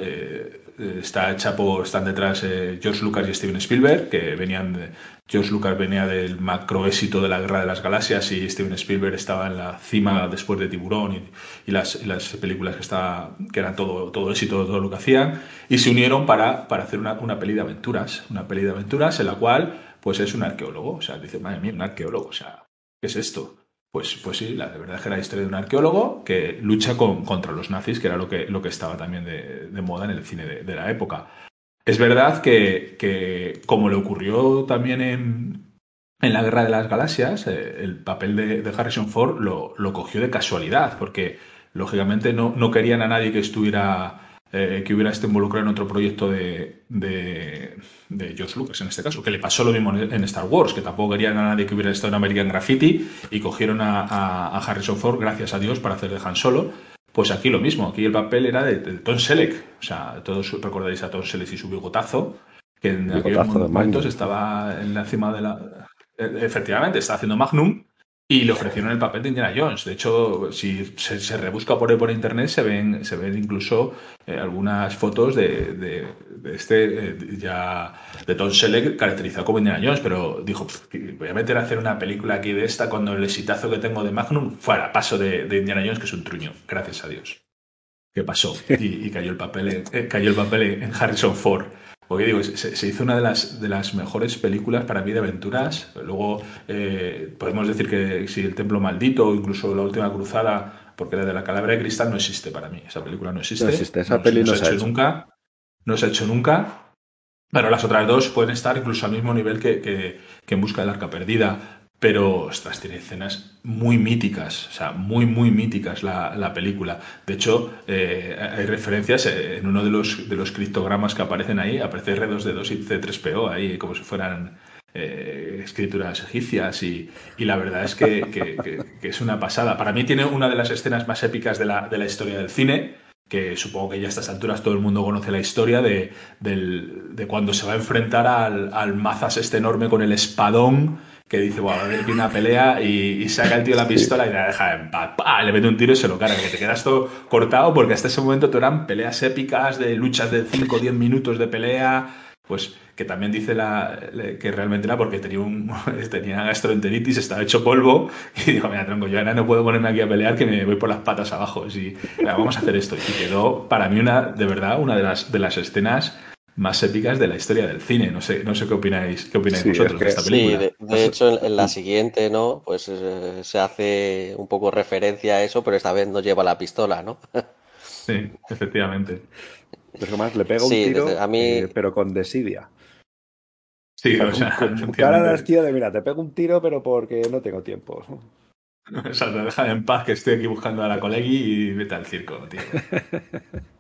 está hecha por, están detrás George Lucas y Steven Spielberg, que venían de, George Lucas venía del macro éxito de la Guerra de las Galaxias y Steven Spielberg estaba en la cima después de Tiburón y, las, películas que, estaba, que eran todo, todo éxito, todo lo que hacían, y se unieron para, para hacer una, una, peli de aventuras, una peli de aventuras en la cual pues es un arqueólogo, o sea, dice, madre mía, un arqueólogo, o sea, ¿qué es esto? Pues, pues sí, la de verdad es que era la historia de un arqueólogo que lucha con, contra los nazis, que era lo que, estaba también de, moda en el cine de, de la época. Es verdad que, como le ocurrió también en, en la Guerra de las Galaxias, eh, el papel de, Harrison Ford lo, lo, cogió de casualidad, porque lógicamente no, no querían a nadie que estuviera eh, que hubiera estado involucrado en otro proyecto de, de, de, George Lucas en este caso, que le pasó lo mismo en Star Wars, que tampoco querían a nadie que hubiera estado en American Graffiti y cogieron a, Harrison Ford, gracias a Dios, para hacer de Han Solo. Pues aquí lo mismo, aquí el papel era de, Tom Selleck, o sea, todos recordaréis a Tom Selleck y su bigotazo, que en aquellos momentos estaba en la cima de la... E, efectivamente, está haciendo Magnum y le ofrecieron el papel de Indiana Jones. De hecho, si se, rebusca por, por internet, se ven, se ven incluso eh, algunas fotos de, este eh, ya de Tom Selleck caracterizado como Indiana Jones, pero dijo, voy a meter a hacer una película aquí de esta cuando el exitazo que tengo de Magnum fuera paso de, Indiana Jones, que es un truño, gracias a Dios. ¿Qué pasó? Y, cayó el papel, eh, cayó el papel en Harrison Ford. Porque digo, se, hizo una de las, de las mejores películas para mí de aventuras. Luego eh, podemos decir que si El Templo Maldito o incluso La Última Cruzada, porque la de la Calavera de Cristal no existe para mí. Esa película no existe. No existe, esa no, no, se ha hecho, nunca. No se ha hecho nunca. Pero las otras dos pueden estar incluso al mismo nivel que, que, que En Busca del Arca Perdida pero, ostras, tiene escenas muy míticas, o sea, muy, muy míticas la, película. De hecho, eh, hay referencias eh, en uno de los, de los criptogramas que aparecen ahí, aparece R2D2 y C3PO ahí, como si fueran eh, escrituras egipcias y, la verdad es que, es una pasada. Para mí tiene una de las escenas más épicas de la, de la historia del cine, que supongo que ya a estas alturas todo el mundo conoce la historia de, de cuando se va a enfrentar al, al mazas este enorme con el espadón que dice, bueno, a ver, una pelea y, saca el tío la pistola y la deja en paz, le mete un tiro y se lo carga, que te quedas todo cortado porque hasta ese momento te eran peleas épicas de luchas de 5 o 10 minutos de pelea, pues que también dice la, que realmente era porque tenía, un, tenía gastroenteritis, estaba hecho polvo y dijo, mira, tronco, yo ahora no puedo ponerme aquí a pelear que me voy por las patas abajo, y vamos a hacer esto. Y quedó para mí una, de verdad, una de las, de las escenas más épicas de la historia del cine. No sé, no sé qué opináis, qué opináis vosotros de esta película. Sí, de, hecho en, la siguiente, ¿no? Pues eh, se hace un poco referencia a eso, pero esta vez no lleva la pistola, ¿no? sí, efectivamente. Pero más le pega un tiro, a mí... Eh, pero con desidia. Sí, o sea, con, cara de tío de mira, te pego un tiro, pero porque no tengo tiempo. O sea, te deja en paz que estoy aquí buscando a la colegui y vete al circo, tío.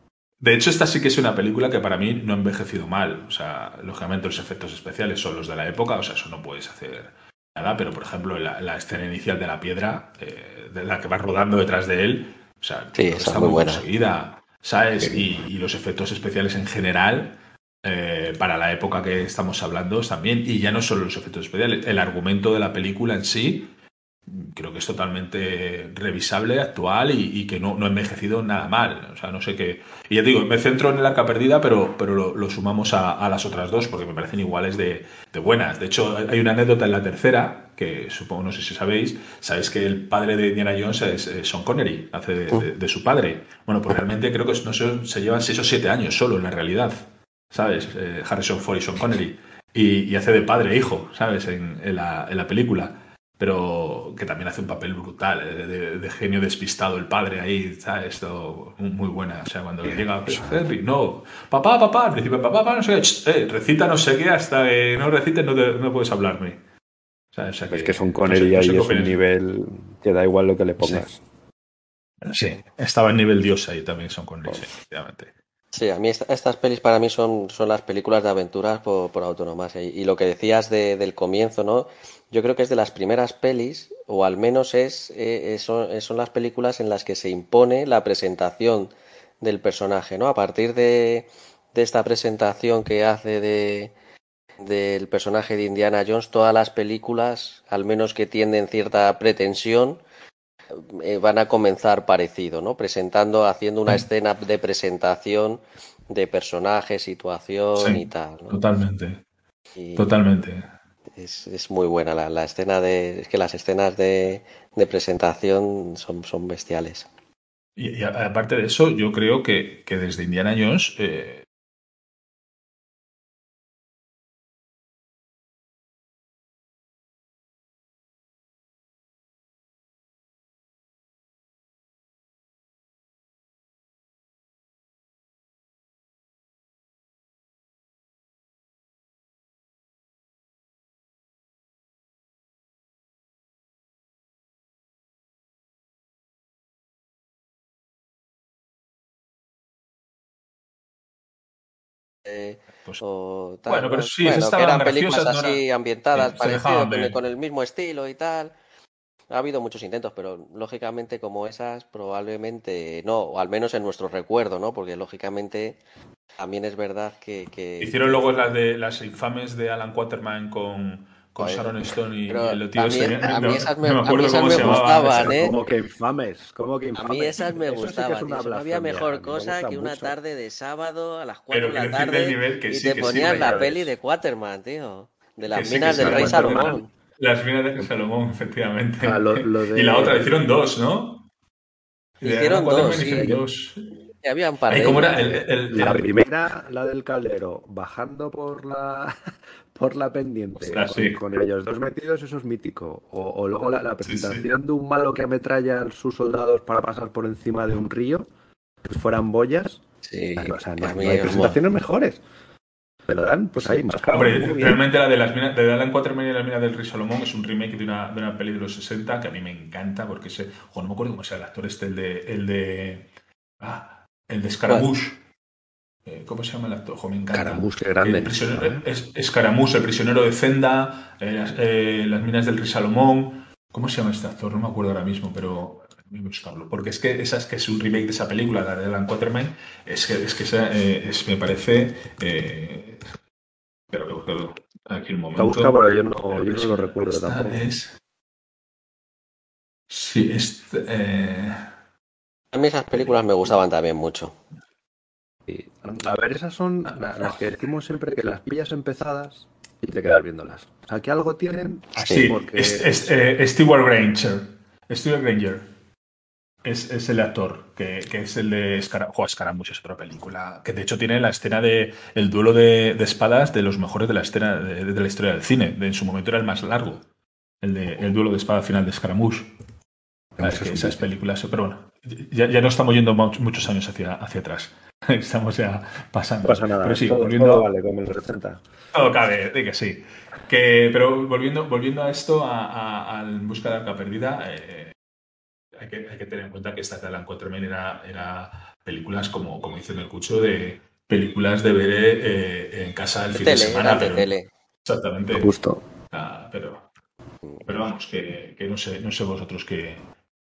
De hecho, esta sí que es una película que para mí no ha envejecido mal. O sea, lógicamente los efectos especiales son los de la época, o sea, eso no puedes hacer nada, pero por ejemplo, la, escena inicial de la piedra, eh, de la que va rodando detrás de él, o sea, está, muy, buena. conseguida, ¿sabes? Y, los efectos especiales en general, eh, para la época que estamos hablando, también, y ya no solo los efectos especiales, el argumento de la película en sí creo que es totalmente revisable, actual y, que no, no, ha envejecido nada mal. O sea, no sé qué. Y ya digo, me centro en el arca perdida, pero, pero lo, sumamos a, las otras dos porque me parecen iguales de, buenas. De hecho, hay una anécdota en la tercera que supongo, no sé si sabéis, sabéis que el padre de Indiana Jones es, Sean Connery, hace de, su padre. Bueno, pues realmente creo que no sé, se llevan seis o siete años solo en la realidad, ¿sabes? Eh, Harrison Ford y Sean Connery. Y, hace de padre e hijo, ¿sabes? En, en, la, en la película pero que también hace un papel brutal, eh, de, genio despistado el padre ahí, ¿sabes? Esto muy buena. O sea, cuando llega pues, Henry, no, papá, papá, al principio, papá, papá, no sé qué, eh, recita no sé qué, hasta que no recites no, no puedes hablarme. O sea, es que son con él y ahí es un nivel que da igual lo que le pongas. Sí, estaba en nivel dios ahí también son con él, sí, efectivamente. Sí, a mí estas pelis para mí son, son las películas de aventuras por, por autonomía. Y, lo que decías del comienzo, ¿no? Yo creo que es de las primeras pelis, o al menos es, eh, son, las películas en las que se impone la presentación del personaje, ¿no? A partir de, de esta presentación que hace de, del personaje de Indiana Jones, todas las películas, al menos que tienden cierta pretensión, eh, van a comenzar parecido, ¿no? Presentando, haciendo una escena de presentación de personaje, situación y tal. Totalmente. Totalmente es, es muy buena la, la, escena de. Es que las escenas de, de presentación son, son bestiales. Y, aparte de eso, yo creo que, que desde Indiana Jones eh, pues, o tal, bueno, pero sí, bueno, que eran películas así ambientadas, parecidas, con el mismo estilo y tal. Ha habido muchos intentos, pero lógicamente como esas probablemente no, o al menos en nuestro recuerdo, ¿no? Porque lógicamente también es verdad que... Hicieron luego las de las infames de Alan Quaterman con, con Sharon Stone y, el tío este. A mí esas me, a mí esas me gustaban, ¿eh? Como que infames, como que infames. A mí esas me gustaban. no había mejor cosa que una tarde de sábado a las 4 de la tarde y te ponías la peli de Quaterman, tío. De las minas del Rey Salomón. Las minas de Salomón, efectivamente. Ah, y la otra, hicieron dos, ¿no? Hicieron dos, sí. dos. Había un par de ¿Cómo era? El, la primera, la del caldero, bajando por la por la pendiente, con, ellos dos metidos, eso es mítico. O, luego la, presentación de un malo que ametralla a sus soldados para pasar por encima de un río, que fueran boyas. Sí, o sea, no hay presentaciones mejores. Pero dan, pues ahí más Hombre, realmente la de las minas, de Alan Quaterman y la mina del Rey Salomón es un remake de una, de una peli de los 60 que a mí me encanta porque ese, ojo, no me acuerdo cómo se llama el actor este, el de, el de, ah, el de Scaramouche. Eh, ¿Cómo se llama el actor? Ojo, me encanta. Scaramouche, grande. El prisionero, es, Scaramouche, el prisionero de Zenda, eh, eh, las minas del Rey Salomón. ¿Cómo se llama este actor? No me acuerdo ahora mismo, pero buscarlo. Porque es que esa es que es un remake de esa película, la de Alan Quaterman, es que, es que eh, es, me parece. Eh, pero, pero, aquí un momento. busca por yo no, yo no lo recuerdo tampoco. Es... Sí, es. A mí esas películas me gustaban también mucho. A ver, esas son las que decimos siempre que las pillas empezadas y te quedas viéndolas. O sea, que algo tienen. Ah, sí, porque... es, eh, Stewart Granger. Stewart Granger. Es, es, el actor, que, que, es el de Escaramouche. Escaramouche es otra película. Que de hecho tiene la escena de el duelo de, de espadas de los mejores de la escena de, la historia del cine. en su momento era el más largo. El, de, el duelo de espada final de Escaramouche. esas películas. Pero bueno, ya, ya, no estamos yendo muchos años hacia, hacia atrás. Estamos ya pasando. No pasa nada. Pero sí, todo, volviendo. Todo vale, como el 60. Todo cabe, de que sí. Que, pero volviendo, volviendo a esto, a, a, Busca de Arca Perdida. Eh, hay que, hay que, tener en cuenta que esta de Alan Quatermain era, era películas, como, como dice en el cucho, de películas de ver eh, en casa el fin de semana. Pero, tele. Exactamente. Justo. Ah, pero, pero vamos, que, que, no, sé, no sé vosotros qué,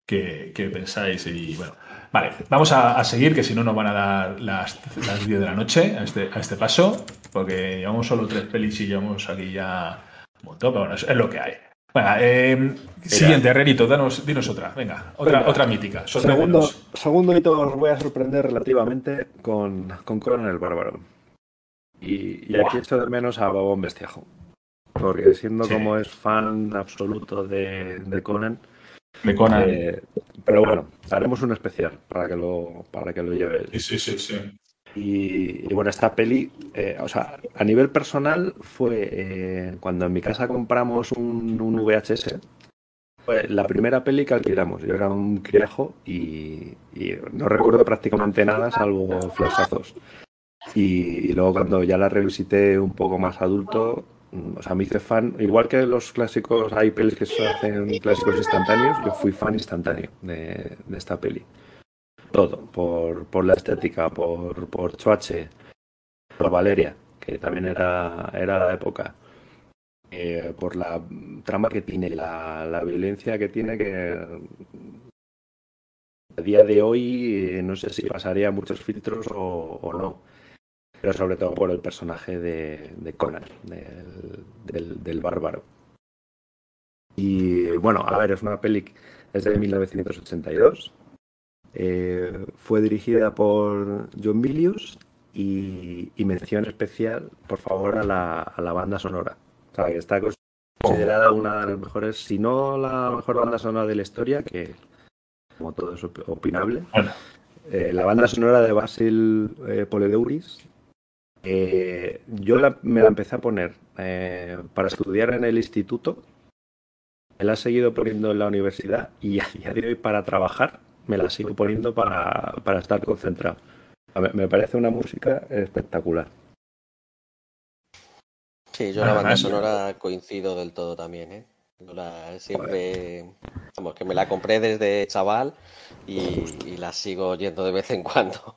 qué pensáis. Y bueno, vale, vamos a, a, seguir, que si no nos van a dar las, las 10 de la noche a este, a este paso, porque llevamos solo tres pelis y llevamos aquí ya un montón, pero bueno, es, es lo que hay. Venga, eh, siguiente, Herrerito, danos, dinos otra. Venga, otra, Venga. otra mítica. Segundo, segundo hito os voy a sorprender relativamente con, con Conan el Bárbaro. Y, y aquí echo de menos a Babón Bestiajo. Porque siendo sí. como es fan absoluto de, de Conan. De Conan. Eh, pero bueno, haremos un especial para que lo, para que lo lleve. Sí, sí, sí. Y, y, bueno, esta peli, eh, o sea, a nivel personal fue eh, cuando en mi casa compramos un, un, VHS, fue la primera peli que alquilamos. Yo era un criajo y, y no recuerdo prácticamente nada salvo flashazos. Y, y, luego cuando ya la revisité un poco más adulto, o sea, me hice fan, igual que los clásicos, hay pelis que se hacen clásicos instantáneos, yo fui fan instantáneo de, de esta peli. Todo, por, por la estética, por, por Choache, por Valeria, que también era, era la época, eh, por la trama que tiene, la, la, violencia que tiene, que a día de hoy eh, no sé si pasaría muchos filtros o, no, pero sobre todo por el personaje de, de Conan, del, del, del bárbaro. Y bueno, a ver, es una peli, es de 1982 eh, fue dirigida por John Milius y, y, mención especial, por favor, a la, a la banda sonora. O sea, que está considerada una de las mejores, si no la mejor banda sonora de la historia, que como todo es opinable. Eh, la banda sonora de Basil eh, Poledouris. Eh, yo la, me la empecé a poner eh, para estudiar en el instituto. Me la he seguido poniendo en la universidad y a día de hoy para trabajar me la sigo poniendo para, para estar concentrado. Me, me parece una música espectacular. Sí, yo la banda sonora coincido del todo también, ¿eh? Yo la siempre, vamos, que me la compré desde chaval y, y, la sigo oyendo de vez en cuando.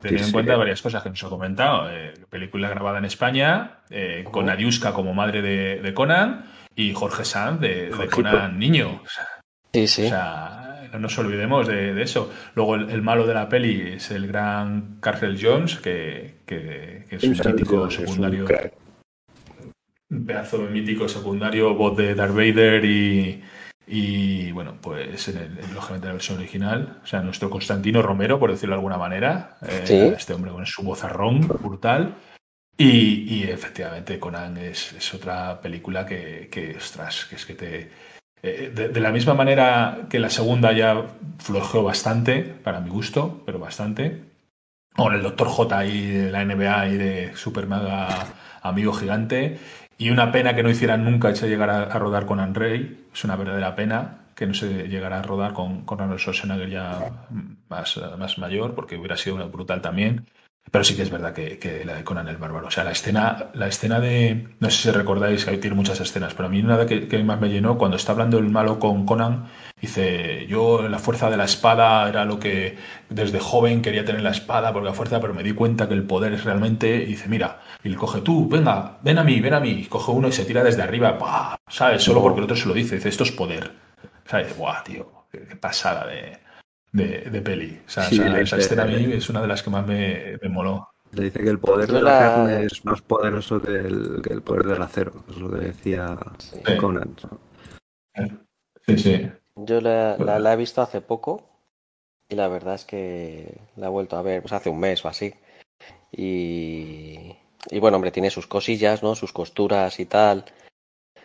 Teniendo en cuenta varias cosas que nos ha comentado. Eh, película grabada en España, eh, con Adiuska como madre de, Conan y Jorge Sanz de, Conan niño. sí, sí. O sea, no nos olvidemos de, eso. Luego el, malo de la peli es el gran Carl Jones, que, es un mítico secundario. Un, pedazo de mítico secundario, voz de Darth Vader y, y bueno, pues en el, lógicamente la versión original, o sea, nuestro Constantino Romero, por decirlo de alguna manera, eh, este hombre con su vozarrón brutal. Y, y efectivamente, Conan es, es otra película que, que, ostras, que es que te. Eh, de, la misma manera que la segunda ya flojeó bastante, para mi gusto, pero bastante. Con el Dr. J ahí de la NBA y de Super Mega Amigo Gigante. Y una pena que no hicieran nunca ese llegar a, rodar con Andrei. Es una verdadera pena que no se llegara a rodar con, con Arnold Schwarzenegger ya más, más mayor, porque hubiera sido brutal también. Pero sí que es verdad que, la de Conan el Bárbaro. O sea, la escena, la escena de. No sé si recordáis, que tiene muchas escenas, pero a mí una que, que más me llenó cuando está hablando el malo con Conan. Dice: Yo, la fuerza de la espada era lo que desde joven quería tener la espada, porque la fuerza, pero me di cuenta que el poder es realmente. Y dice: Mira, y le coge tú, venga, ven a mí, ven a mí. Y coge uno y se tira desde arriba, ¡pah! ¿sabes? Solo porque el otro se lo dice. Dice: Esto es poder. ¿Sabes? ¡Buah, tío! qué pasada de de, peli. O sea, esa, escena a mí es una de las que más me, me moló. Le dice que el poder de la, carne es más poderoso que el, que el, poder del acero. Es lo que decía Conan. Sí, sí. Yo la, la, he visto hace poco y la verdad es que la he vuelto a ver pues hace un mes o así. Y, y bueno, hombre, tiene sus cosillas, ¿no? Sus costuras y tal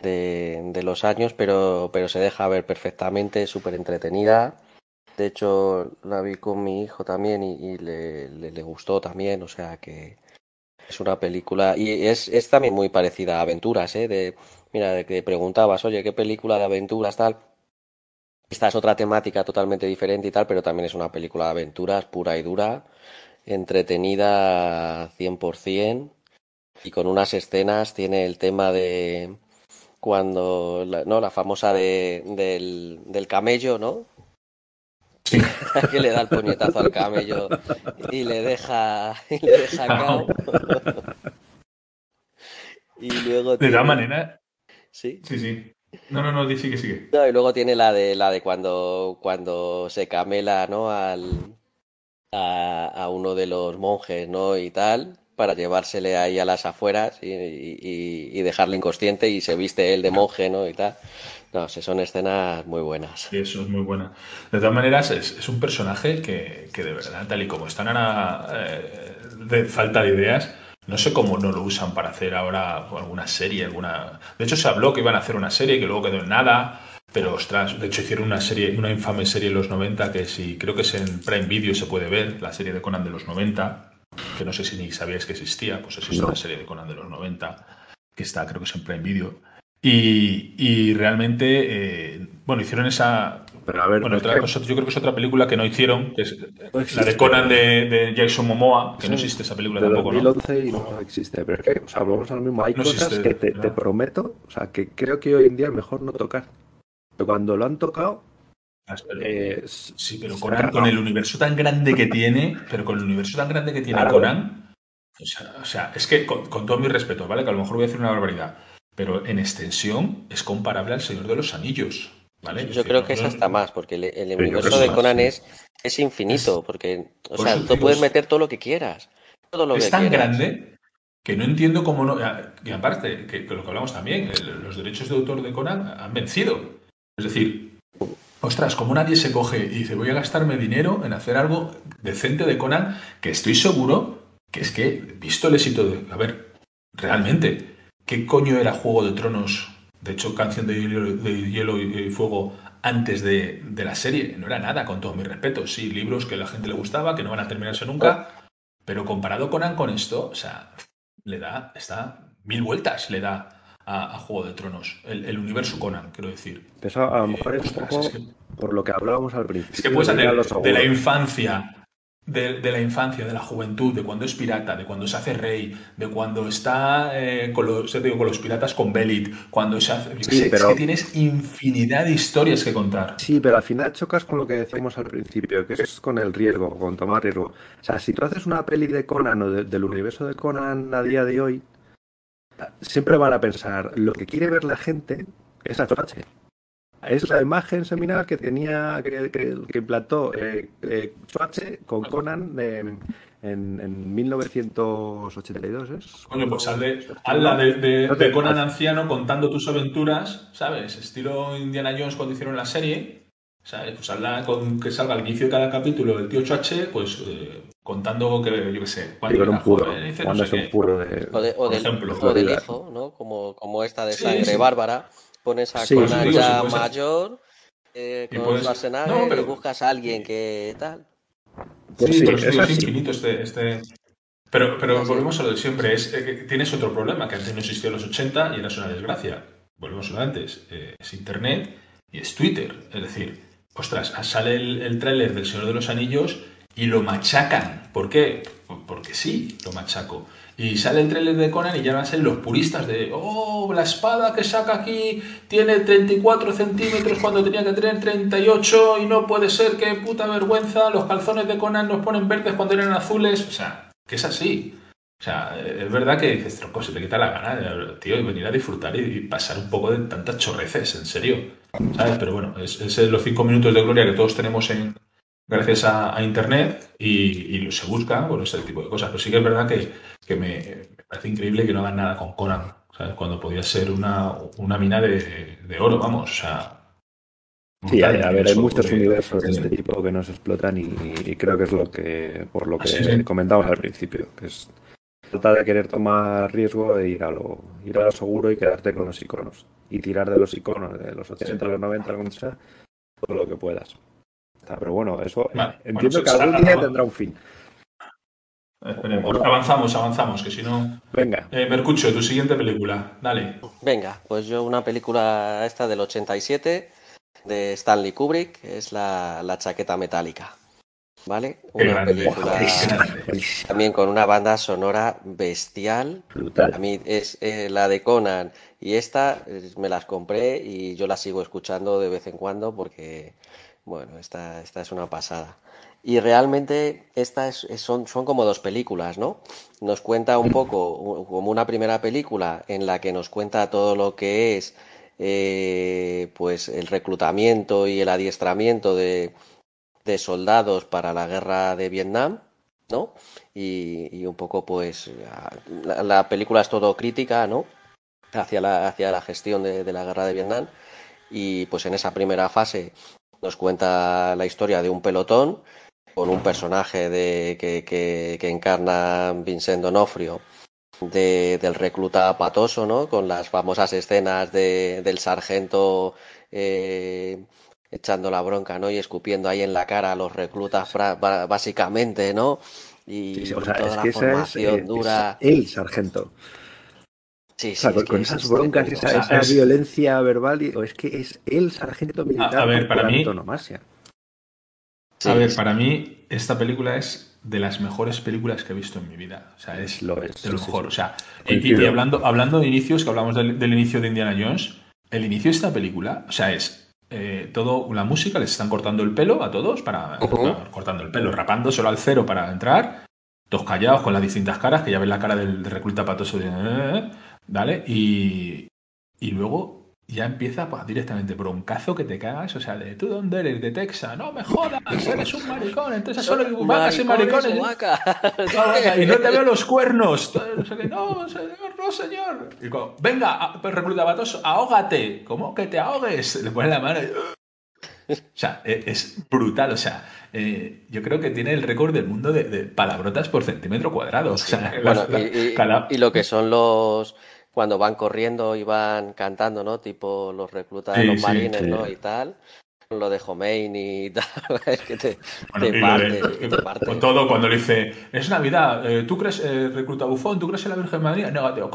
de, de los años, pero, pero se deja ver perfectamente, súper entretenida de hecho, la vi con mi hijo también y, le, le, gustó también, o sea que es una película y es, es también muy parecida a Aventuras, ¿eh? De, mira, de que preguntabas, oye, ¿qué película de aventuras tal? Esta es otra temática totalmente diferente y tal, pero también es una película de aventuras pura y dura, entretenida 100% y con unas escenas, tiene el tema de cuando, no, la famosa de, del, del camello, ¿no? que le da el puñetazo al camello y le deja, y le deja cao. y luego de todas manera. Sí. Sí, sí. No, no, no, sigue, sigue. No, y luego tiene la de la de cuando, cuando se camela, ¿no? Al, a, a, uno de los monjes, ¿no? Y tal, para llevársele ahí a las afueras y, y, y dejarle inconsciente y se viste él de monje, ¿no? Y tal. No, sí, son escenas muy buenas. Sí, eso es muy buena. De todas maneras, es, un personaje que, de verdad, tal y como están ahora eh, de falta de ideas, no sé cómo no lo usan para hacer ahora alguna serie, alguna. De hecho, se habló que iban a hacer una serie que luego quedó en nada. Pero ostras, de hecho hicieron una serie, una infame serie en los 90 que si creo que es en Prime Video se puede ver, la serie de Conan de los 90, que no sé si ni sabíais que existía, pues es una serie de Conan de los 90, que está, creo que es en Prime Video. Y, realmente, eh, bueno, hicieron esa. Pero a ver, bueno, otra, yo creo que es otra película que no hicieron, que es la de Conan de, Jason Momoa, que no existe esa película tampoco. 2011 y no existe, pero es que, o sea, vamos a lo mismo. Hay cosas que te, prometo, o sea, que creo que hoy en día es mejor no tocar. Pero cuando lo han tocado, ah, eh, sí, pero Conan, con el universo tan grande que tiene, pero con el universo tan grande que tiene Conan, o sea, es que con, con, todo mi respeto, ¿vale? Que a lo mejor voy a decir una barbaridad, pero en extensión es comparable al Señor de los Anillos. ¿vale? Yo creo que es hasta más, porque el, universo de Conan es, es infinito, porque, o sea, tú puedes meter todo lo que quieras. Todo lo es tan grande que no entiendo cómo no. Y aparte, que, lo que hablamos también, los derechos de autor de Conan han vencido. Es decir, ostras, como nadie se coge y dice, voy a gastarme dinero en hacer algo decente de Conan, que estoy seguro que es que, visto el éxito de. A ver, realmente, ¿Qué coño era Juego de Tronos? De hecho, Canción de Hielo, y Fuego antes de, la serie. No era nada, con todos mis respetos. Sí, libros que a la gente le gustaba, que no van a terminarse nunca. Pero comparado con con esto, o sea, le da, está mil vueltas le da a, Juego de Tronos, el, universo Conan, quiero decir. Eso a lo mejor es un poco por lo que hablábamos al principio. Es que puedes hacer de la infancia de, la infancia, de la juventud, de cuando es pirata, de cuando se hace rey, de cuando está eh, con, los, digo, con los piratas con Belit, cuando se hace... Sí, pero... Es que tienes infinidad de historias que contar. Sí, pero al final chocas con lo que decíamos al principio, que es con el riesgo, con tomar riesgo. O sea, si tú haces una peli de Conan o del universo de Conan a día de hoy, siempre van a pensar, lo que quiere ver la gente es a. Es la imagen seminal que tenía, que, que, implantó eh, eh con Conan en, en, 1982. ¿es? Coño, pues habla de, de, Conan anciano contando tus aventuras, ¿sabes? Estilo Indiana Jones cuando hicieron la serie. ¿Sabes? Pues habla con que salga al inicio de cada capítulo el tío Choache, pues eh, contando que, yo qué sé, cuando un puro, cuando es un puro de, o, de, o del, ejemplo. O del hijo, ¿no? Como, como esta de sangre bárbara, pones a Conan ya mayor eh, con puedes... Schwarzenegger no, pero... y buscas a alguien que tal. Pues sí, pero es, infinito este, este... Pero, pero volvemos a lo de siempre, es eh, que tienes otro problema, que antes no existía en los 80 y era una desgracia. Volvemos a lo de antes, eh, es Internet y es Twitter. Es decir, ostras, sale el, el tráiler del Señor de los Anillos y lo machacan. ¿Por qué? Porque sí, lo machaco. Y sale el trailer de Conan y ya van a ser los puristas de, oh, la espada que saca aquí tiene 34 centímetros cuando tenía que tener 38 y no puede ser, qué puta vergüenza, los calzones de Conan nos ponen verdes cuando eran azules. O sea, que es así. O sea, es verdad que dices, tronco, se te quita la gana, tío, y venir a disfrutar y, pasar un poco de tantas chorreces, en serio. ¿Sabes? Pero bueno, es, es los cinco minutos de gloria que todos tenemos en, gracias a, Internet y, se busca bueno, ese tipo de cosas. Pero sí que es verdad que, me, parece increíble que no hagan nada con Conan, ¿sabes? Cuando podía ser una, una mina de, oro, vamos, o sea... Sí, a, ver, hay muchos universos de este tipo que no se explotan y, creo que es lo que, por lo que comentamos al principio, que es tratar de querer tomar riesgo de ir a lo, ir a lo seguro y quedarte con los iconos. Y tirar de los iconos de los 80, los 90, lo sea, todo lo que puedas. Pero bueno, eso entiendo que algún día tendrá un fin. Esperemos. Avanzamos, avanzamos, que si no. Venga. Eh, Mercucho, tu siguiente película. Dale. Venga, pues yo una película esta del 87 de Stanley Kubrick, es la, chaqueta metálica. ¿Vale? Una película también con una banda sonora bestial. A mí es eh, la de Conan y esta me las compré y yo las sigo escuchando de vez en cuando porque bueno, esta, esta es una pasada. Y realmente estas son, son como dos películas, ¿no? Nos cuenta un poco, como una primera película en la que nos cuenta todo lo que es eh, pues el reclutamiento y el adiestramiento de, soldados para la guerra de Vietnam, ¿no? Y, un poco pues la, película es todo crítica, ¿no? Hacia la, hacia la gestión de, de la guerra de Vietnam. Y pues en esa primera fase nos cuenta la historia de un pelotón con un personaje de, que, que, encarna Vincent Donofrio de, del recluta patoso, ¿no? Con las famosas escenas de, del sargento eh, echando la bronca, ¿no? Y escupiendo ahí en la cara a los reclutas básicamente, ¿no? Y toda la formación eh, dura. el sargento. Sí, sí, con, esas broncas, esa, violencia verbal, o es que es el sargento militar. A, ver, para mí. a ver, para mí, esta película es de las mejores películas que he visto en mi vida. O sea, es lo, es, de lo mejor. O sea, y, hablando, hablando de inicios, que hablamos del, inicio de Indiana Jones, el inicio de esta película, o sea, es eh, todo la música, les están cortando el pelo a todos, para cortando el pelo, rapándoselo al cero para entrar, todos callados con las distintas caras, que ya ven la cara del, recluta patoso de... ¿Vale? Y, y luego ya empieza pues, directamente broncazo que te cagas, o sea, de tú dónde eres, de Texas, no me jodas, eres un maricón, entonces solo hay vacas y maricones. y no te veo los cuernos. no, señor, no, señor. Y como, venga, pues, recluta batoso, ahógate. ¿Cómo que te ahogues? Le pone la mano y... O sea, e, es brutal. O sea, eh, yo creo que tiene el récord del mundo de, palabrotas por centímetro cuadrado. O sea, y, lo que son los, cuando van corriendo y van cantando, ¿no? Tipo los reclutas de los marines, ¿no? Y tal. Lo de Jomeini y tal. es que te, parte, todo cuando le dice, es Navidad, eh, ¿tú crees, eh, recluta bufón, ¿tú crees en la Virgen María? Negativo,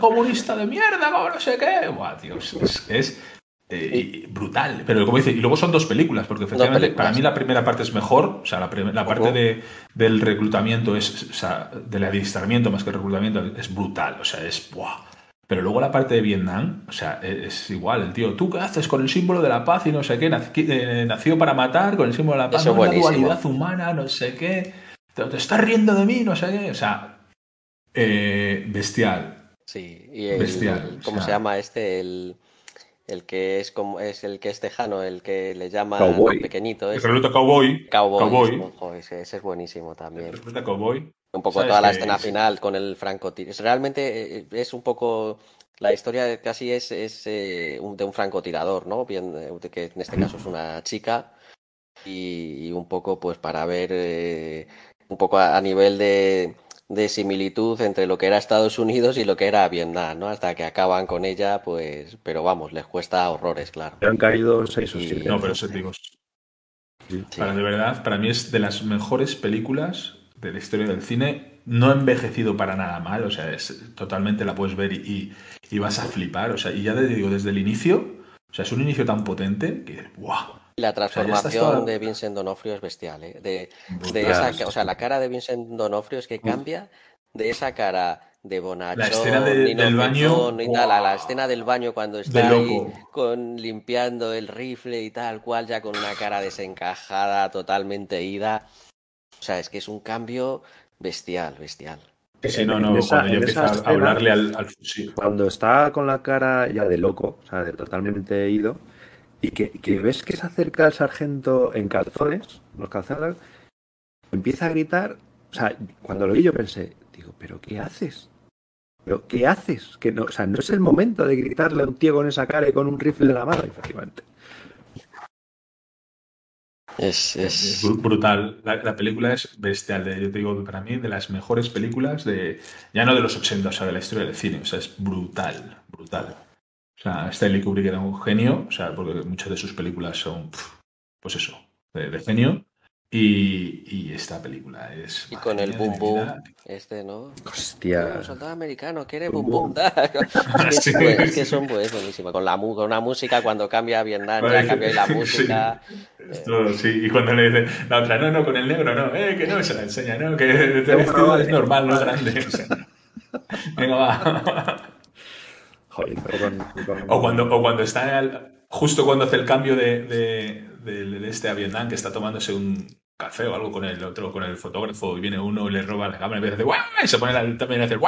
comunista de mierda, como no sé qué. Buah, tío, es, eh, brutal. Pero como dice, y luego son dos películas, porque efectivamente para mí la primera parte es mejor, o sea, la, la parte de, del reclutamiento es, o sea, del adiestramiento más que reclutamiento es brutal, o sea, es ¡buah! Pero luego la parte de Vietnam, o sea, e, es, igual, el tío, ¿tú qué haces con el símbolo de la paz y no sé qué? Eh, nació para matar con el símbolo de la paz, no la dualidad humana, no sé qué. Te, estás riendo de mí, no sé qué. O sea, eh, bestial. Sí, y el, bestial. ¿Cómo se llama este? El, el que es como es el que es tejano, el que le llama pequeñito. Es... El cowboy. Cowboy. cowboy. ese, es buenísimo también. El cowboy. Un poco toda la escena final con el francotirador. Realmente eh, es un poco. La historia casi es, es eh, de un francotirador, ¿no? Bien, eh, que en este caso es una chica. Y, un poco, pues, para ver un poco a nivel de, de similitud entre lo que era Estados Unidos y lo que era Vietnam, ¿no? Hasta que acaban con ella, pues, pero vamos, les cuesta horrores, claro. Han caído seis o siete. No, pero eso digo. Para de verdad, para mí es de las mejores películas de la historia del cine. No ha envejecido para nada mal, o sea, es totalmente la puedes ver y, y, vas a flipar, o sea, y ya te digo, desde el inicio, o sea, es un inicio tan potente que, ¡buah! La transformación de Vincent Donofrio es bestial, ¿eh? De, de esa, o sea, la cara de Vincent Donofrio es que cambia de esa cara de Bonachón, la escena del baño, la, escena del baño cuando está ahí con, limpiando el rifle y tal cual, ya con una cara desencajada, totalmente ida. O sea, es que es un cambio bestial, bestial. Sí, no, no, cuando ya empieza a hablarle al, al fusil. Cuando está con la cara ya de loco, o sea, de totalmente ido, y que, ves que se acerca el sargento en calzones, los calzones, empieza a gritar. O sea, cuando lo vi yo pensé, digo, ¿pero qué haces? ¿Pero qué haces? Que no, o sea, no es el momento de gritarle a un tío con esa cara y con un rifle en la mano, efectivamente. Es, es... brutal. La, película es bestial. yo te digo, para mí, de las mejores películas de. Ya no de los 80, o sea, de la historia del cine. O sea, es brutal, brutal. O sea, Stanley Kubrick era un genio, o sea, porque muchas de sus películas son, pues eso, de, genio. Y, y, esta película es. Y con el boom boom, este, ¿no? Hostia. Un soldado americano quiere boom boom. es, que, es, que, son pues, buenísimas. Con, la, con una música, cuando cambia a Vietnam, ya cambia la música. Sí. sí. Y cuando le dice la otra, no, no, con el negro, no, eh, que no se la enseña, no, que es normal, no es grande. venga, va. O, cuando, o cuando está justo cuando hace el cambio de, de, este a Vietnam, que está tomándose un café o algo con el otro, con el fotógrafo, y viene uno y le roba la cámara y empieza a hacer y se pone también a hacer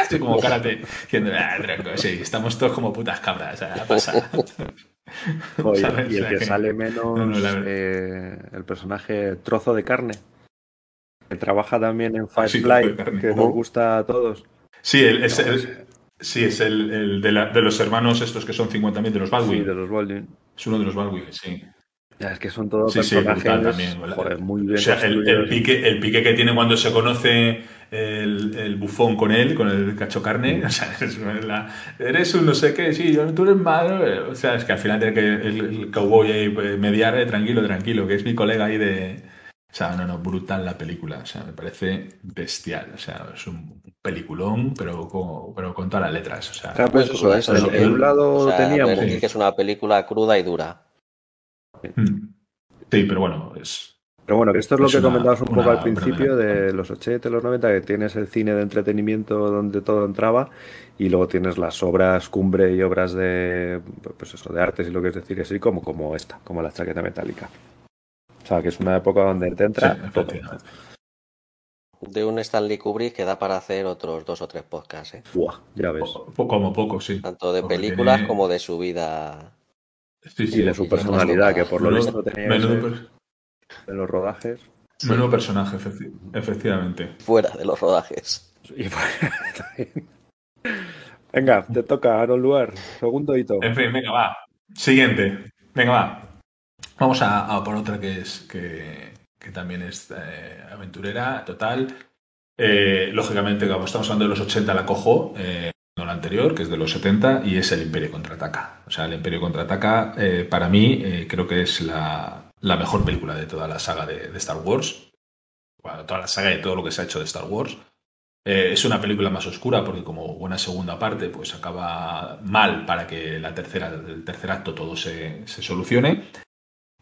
así como karate, diciendo, ah, sí, estamos todos como putas cabras, pasa. y el que, sale menos eh, el personaje trozo de carne que trabaja también en Firefly que nos gusta a todos. Sí es, el, Sí, es el, el de, la, de, los hermanos estos que son 50.000 de los Baldwin. Sí, de los Baldwin. Es uno de los Baldwin, sí. Ya, es que son todos sí, personajes sí, también. Joder, muy bien. O sea, el, el, pique, el pique que tiene cuando se conoce el, el bufón con él, con el cacho carne. O sea, es la, eres un no sé qué, sí, tú eres malo. O sea, es que al final tiene que el, cowboy ahí pues, mediar, eh, tranquilo, tranquilo, que es mi colega ahí de. O sea, no, no, brutal la película. O sea, me parece bestial. O sea, es un peliculón, pero con, pero con todas las letras. O sea, pues eso, eso, en un lado teníamos. que es una película cruda y dura. Hmm. Sí, pero bueno, es. Pero bueno, esto es lo que comentabas un poco al principio de los 80 y los 90, que tienes el cine de entretenimiento donde todo entraba y luego tienes las obras cumbre y obras de pues eso, de artes y lo que es decir así como, como esta, como la chaqueta metálica. O sea, que es una época donde te entra de un Stanley Kubrick que da para hacer otros dos o tres podcasts. ¿eh? ya ves. Poco, como poco, sí. Tanto de películas como de su vida. Sí, sí, de su personalidad, que por lo visto tenía en los rodajes. Menudo personaje, efectivamente. Fuera de los rodajes. venga, te toca, Aaron Luar. Segundo hito. En fin, venga, va. Siguiente. Venga, va. Vamos a, a por otra que es que que también es eh, aventurera total. Eh, lógicamente, como estamos hablando de los 80, la cojo, eh, no la anterior, que es de los 70, y es el Imperio Contraataca. O sea, el Imperio Contraataca, para mí, creo que es la, mejor película de toda la saga de, Star Wars. Bueno, toda la saga de todo lo que se ha hecho de Star Wars. Es una película más oscura porque como buena segunda parte, pues acaba mal para que la tercera, el tercer acto todo se, se solucione.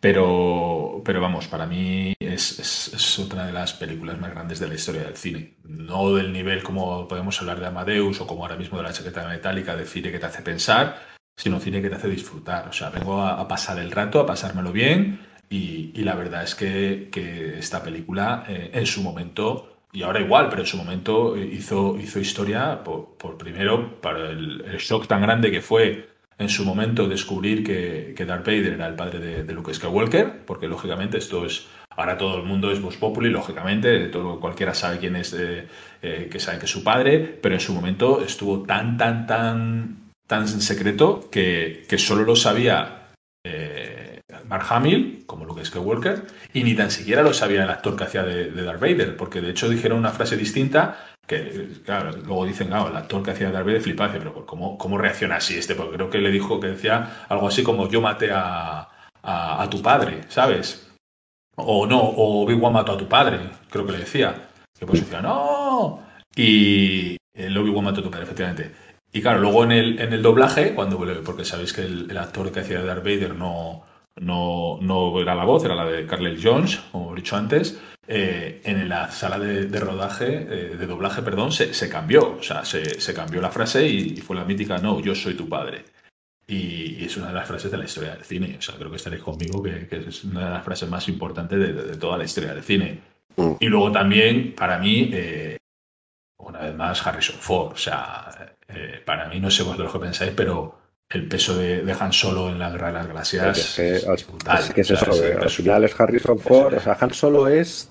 Pero, pero vamos, para mí es, otra de las películas más grandes de la historia del cine. No del nivel como podemos hablar de Amadeus o como ahora mismo de la chaqueta metálica, de cine que te hace pensar, sino cine que te hace disfrutar. O sea, vengo a, pasar el rato, a pasármelo bien y, la verdad es que, esta película eh, en su momento y ahora igual, pero en su momento hizo, hizo historia por, por primero para el, el, shock tan grande que fue en su momento descubrir que, que Darth Vader era el padre de, de, Luke Skywalker, porque lógicamente esto es, ahora todo el mundo es Vox Populi, lógicamente, todo, cualquiera sabe quién es, eh, eh, que sabe que es su padre, pero en su momento estuvo tan, tan, tan, tan secreto que, que solo lo sabía eh, Mark Hamill, como Luke Skywalker, y ni tan siquiera lo sabía el actor que hacía de, de Darth Vader, porque de hecho dijeron una frase distinta que luego dicen, claro, el actor que hacía Darth Vader flipase, pero ¿cómo, ¿cómo reacciona así este? Porque creo que le dijo que decía algo así como yo maté a, a tu padre, ¿sabes? O no, o Obi-Wan mató a tu padre, creo que le decía. Que pues decía, no. Y el Obi-Wan mató a tu padre, efectivamente. Y claro, luego en el, en el doblaje, cuando porque sabéis que el, actor que hacía Darth Vader no, no, no era la voz, era la de Carlyle Jones, como he dicho antes, eh, en la sala de, rodaje, eh, de doblaje, perdón, se, cambió. O sea, se, cambió la frase y, fue la mítica, no, yo soy tu padre. Y, es una de las frases de la historia del cine. O sea, creo que estaréis conmigo que, que es una de las frases más importantes de, de, de toda la historia del cine. Mm. Y luego también, para mí, eh, una vez más, Harrison Ford. O sea, eh, para mí, no sé vosotros lo que pensáis, pero el peso de, de, Han Solo en la Guerra de las Galaxias es, que, es brutal. Es que es eso, o sea, al final es Harrison Ford, o sea, Han Solo es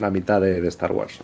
la mitad de, de Star Wars.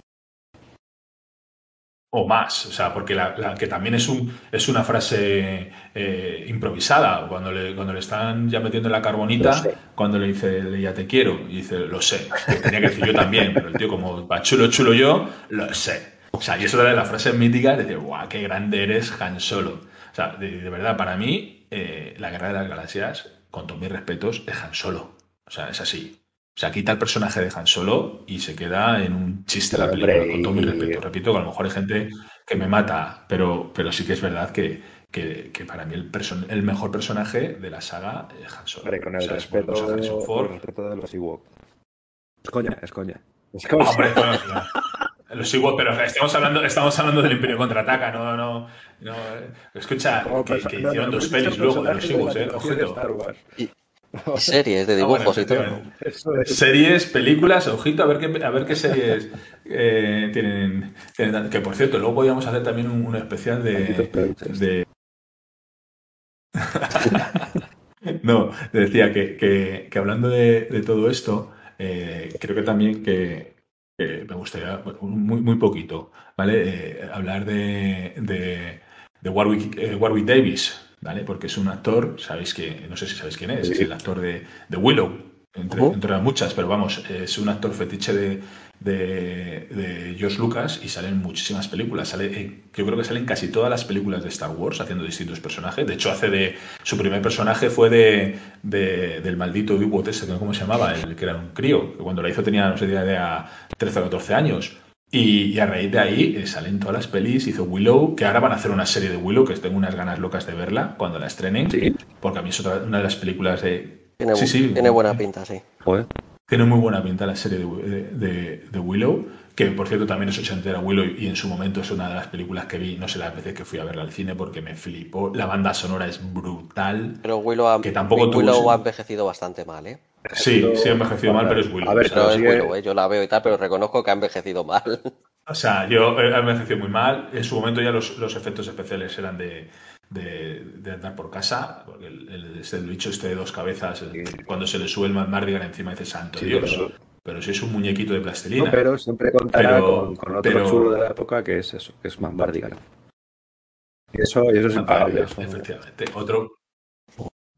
O más, o sea, porque la, la, que también es, un, es una frase eh, improvisada, cuando le, cuando le están ya metiendo en la carbonita, cuando le dice, ya te quiero, y dice, lo sé, que tenía que decir yo también, pero el tío como va chulo, chulo yo, lo sé. O sea, y eso de las frases míticas, de decir, guau, qué grande eres Han Solo. O sea, de, de verdad, para mí, eh, la Guerra de las Galaxias, con todos mis respetos, es Han Solo. O sea, es así. O sea, quita el personaje de Han Solo y se queda en un chiste la película, con todo mi respeto. Repito que a lo mejor hay gente que me mata, pero, pero sí que es verdad que, que, que para mí el, el, mejor personaje de la saga es Han Solo. Hombre, con el, o sea, respeto, con el respeto de los Ewok. Es coña, es coña. Es coña. Hombre, los Ewok, pero estamos hablando, estamos hablando del Imperio Contraataca, no, no, no. Escucha, no, que, que no, hicieron dos pelis luego de los Ewoks, eh, ojito. Series de dibujos ah, bueno, y todo. Series, películas, ojito, a ver qué, a ver qué series eh, tienen, tienen, Que por cierto, luego podríamos hacer también un, un especial de. de... no, decía que, que, que hablando de, de, todo esto, eh, creo que también que, me gustaría, muy, muy poquito, ¿vale? Eh, hablar de, de, de Warwick, eh, Warwick Davis, ¿vale? Porque es un actor, sabéis que, no sé si sabéis quién es, sí. es el actor de, de Willow, entre, uh -huh. entre, muchas, pero vamos, es un actor fetiche de, de, de George Lucas y salen muchísimas películas. Sale, eh, yo creo que salen casi todas las películas de Star Wars haciendo distintos personajes. De hecho, hace de. Su primer personaje fue de, de del maldito Ewok ese, ¿cómo se llamaba? El que era un crío, que cuando la hizo tenía, no sé, idea, 13 o 14 años. Y, y, a raíz de ahí eh, salen todas las pelis. Hizo Willow, que ahora van a hacer una serie de Willow, que tengo unas ganas locas de verla cuando la estrenen. Sí. Porque a mí es otra, una de las películas de. Tiene, sí, sí, tiene buena pinta, sí. Joder. Tiene muy buena pinta la serie de, de, de, Willow, que por cierto también es ochentera Willow y en su momento es una de las películas que vi, no sé las veces que fui a verla al cine porque me flipó. La banda sonora es brutal. Pero Willow ha, que tampoco Willow tuvo... ha envejecido bastante mal, ¿eh? Sí, sí ha envejecido mal, pero es Willow. A ver, pero es Willow, ¿eh? yo la veo y tal, pero reconozco que ha envejecido mal. O sea, yo he envejecido muy mal. En su momento ya los, los efectos especiales eran de, de, de, andar por casa, porque el, el, el, bicho este de dos cabezas, el, cuando se le sube el Mardigan encima dice santo sí, Dios. Pero, pero, si es un muñequito de plastilina. No, pero siempre contará pero, con, con, otro pero, chulo de la época que es eso, que es Mardigan. Y eso, y eso es impagable. Efectivamente. Otro.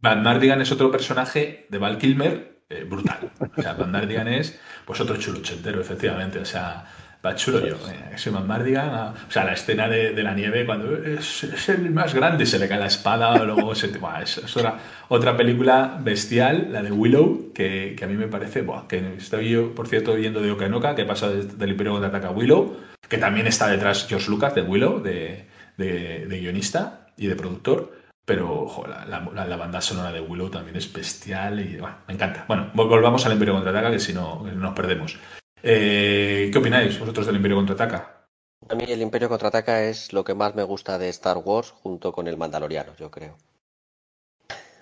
Van Mardigan es otro personaje de Val Kilmer eh, brutal. O sea, Van Mardigan es pues otro chulo ochentero, efectivamente. O sea, Va chulo yo, eh, soy más Mardigan. A, o sea, la escena de, de la nieve cuando es, es, el más grande, se le cae la espada, luego se. Buah, es, es otra, otra, película bestial, la de Willow, que, que a mí me parece. Buah, que estoy yo, por cierto, viendo de Oka en Oka, que pasa del Imperio contraataca a Willow. que también está detrás George Lucas de Willow, de, guionista y de productor. Pero la, banda sonora de Willow también es bestial y me encanta. Bueno, volvamos al Imperio Contraataca, que si no nos perdemos. Eh, ¿Qué opináis vosotros del Imperio Contraataca? A mí el Imperio Contraataca es lo que más me gusta de Star Wars junto con el Mandaloriano, yo creo.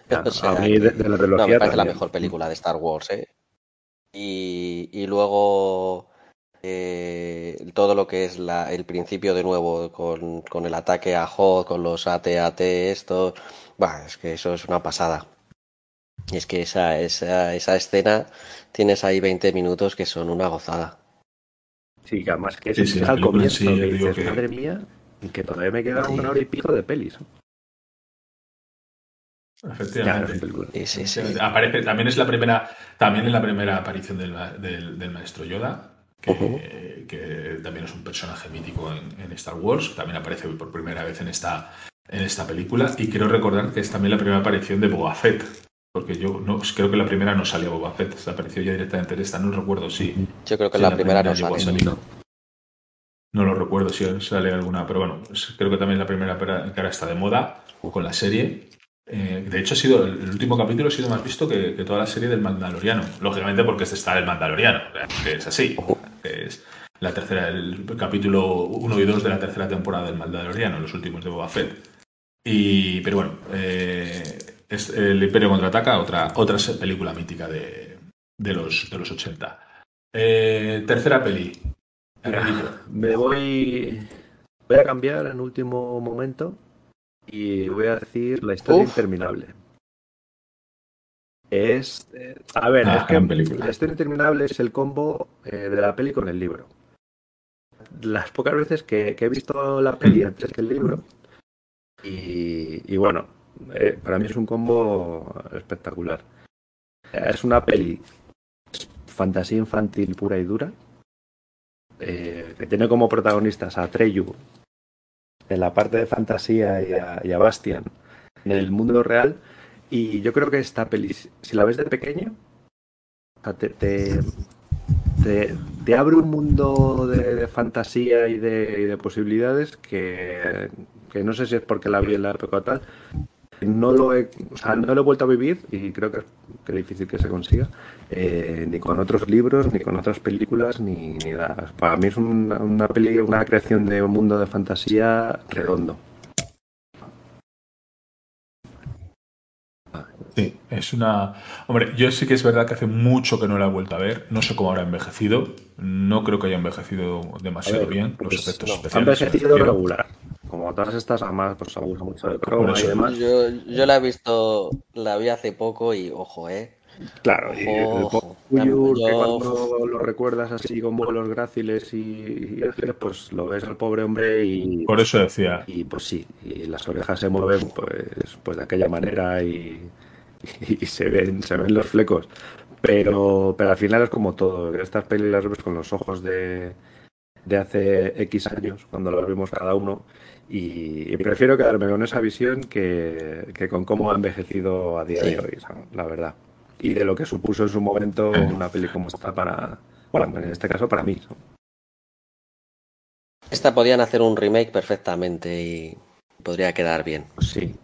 a mí de, la trilogía me parece la mejor película de Star Wars, ¿eh? Y, luego eh, todo lo que es la, el principio de nuevo con, el ataque a Hoth, con los AT-AT, esto, bah, es que eso es una pasada. Y es que esa, esa, esa escena tienes ahí 20 minutos que son una gozada. Sí, que además que es, al comienzo que dices, madre mía, que todavía me queda una hora y pico de pelis. Efectivamente. Sí, sí, Aparece, también es la primera, también es la primera aparición del, del, maestro Yoda, que, que, también es un personaje mítico en, Star Wars. También aparece por primera vez en esta, en esta película. Y quiero recordar que es también la primera aparición de Boba Fett. Porque yo no, creo que la primera no salía Boba Fett, se apareció ya directamente en esta, no recuerdo si. Yo creo que la, primera, no sale. No lo recuerdo si sale alguna, pero bueno, creo que también la primera que ahora está de moda con la serie. Eh, de hecho, ha sido el, último capítulo ha sido más visto que, toda la serie del Mandaloriano. Lógicamente, porque este está el Mandaloriano, que es así. es la tercera, el capítulo 1 y 2 de la tercera temporada del Mandaloriano, los últimos de Boba Fett. Y, pero bueno, eh, es El Imperio contraataca, otra, otra película mítica de, de, los, de los 80. Eh, tercera peli. Me voy. Voy a cambiar en último momento y voy a decir la historia interminable. Es. Eh, a ver, ah, es que la historia interminable es el combo eh, de la peli con el libro. Las pocas veces que, he visto la peli antes que el libro. Y, bueno, eh, para mí es un combo espectacular. Es una peli fantasía infantil pura y dura. que tiene como protagonistas a Treyu, en la parte de fantasía y a, Bastian en el mundo real. Y yo creo que esta peli, si la ves de pequeño, te, abre un mundo de, fantasía y de, posibilidades que, que, no sé si es porque la vi en la época tal, no lo he, o sea, no lo he vuelto a vivir y creo que, es difícil que se consiga, eh, ni con otros libros, ni con otras películas, ni, nada. Para mí es una, una, una creación de un mundo de fantasía redondo. Sí, es una. Hombre, yo sí que es verdad que hace mucho que no la he vuelto a ver. No sé cómo habrá envejecido. No creo que haya envejecido demasiado bien los pues, efectos especiales. Ha envejecido regular como todas estas, además, pues abusa mucho de croma y demás. Yo, yo la he visto, la vi hace poco y ojo, eh. Claro, y el Puyur, que cuando lo recuerdas así con vuelos gráciles y, pues lo ves al pobre hombre y... Por eso decía. Y pues sí, y las orejas se mueven pues, pues de aquella manera y, y, se, ven, se ven los flecos. Pero, pero al final es como todo, estas pelis las ves con los ojos de, de hace X años, cuando las vimos cada uno, y, prefiero quedarme con esa visión que, con cómo ha envejecido a día de hoy, la verdad. Y de lo que supuso en su momento una peli como esta para, bueno, en este caso para mí. Esta podían hacer un remake perfectamente y podría quedar bien. Sí,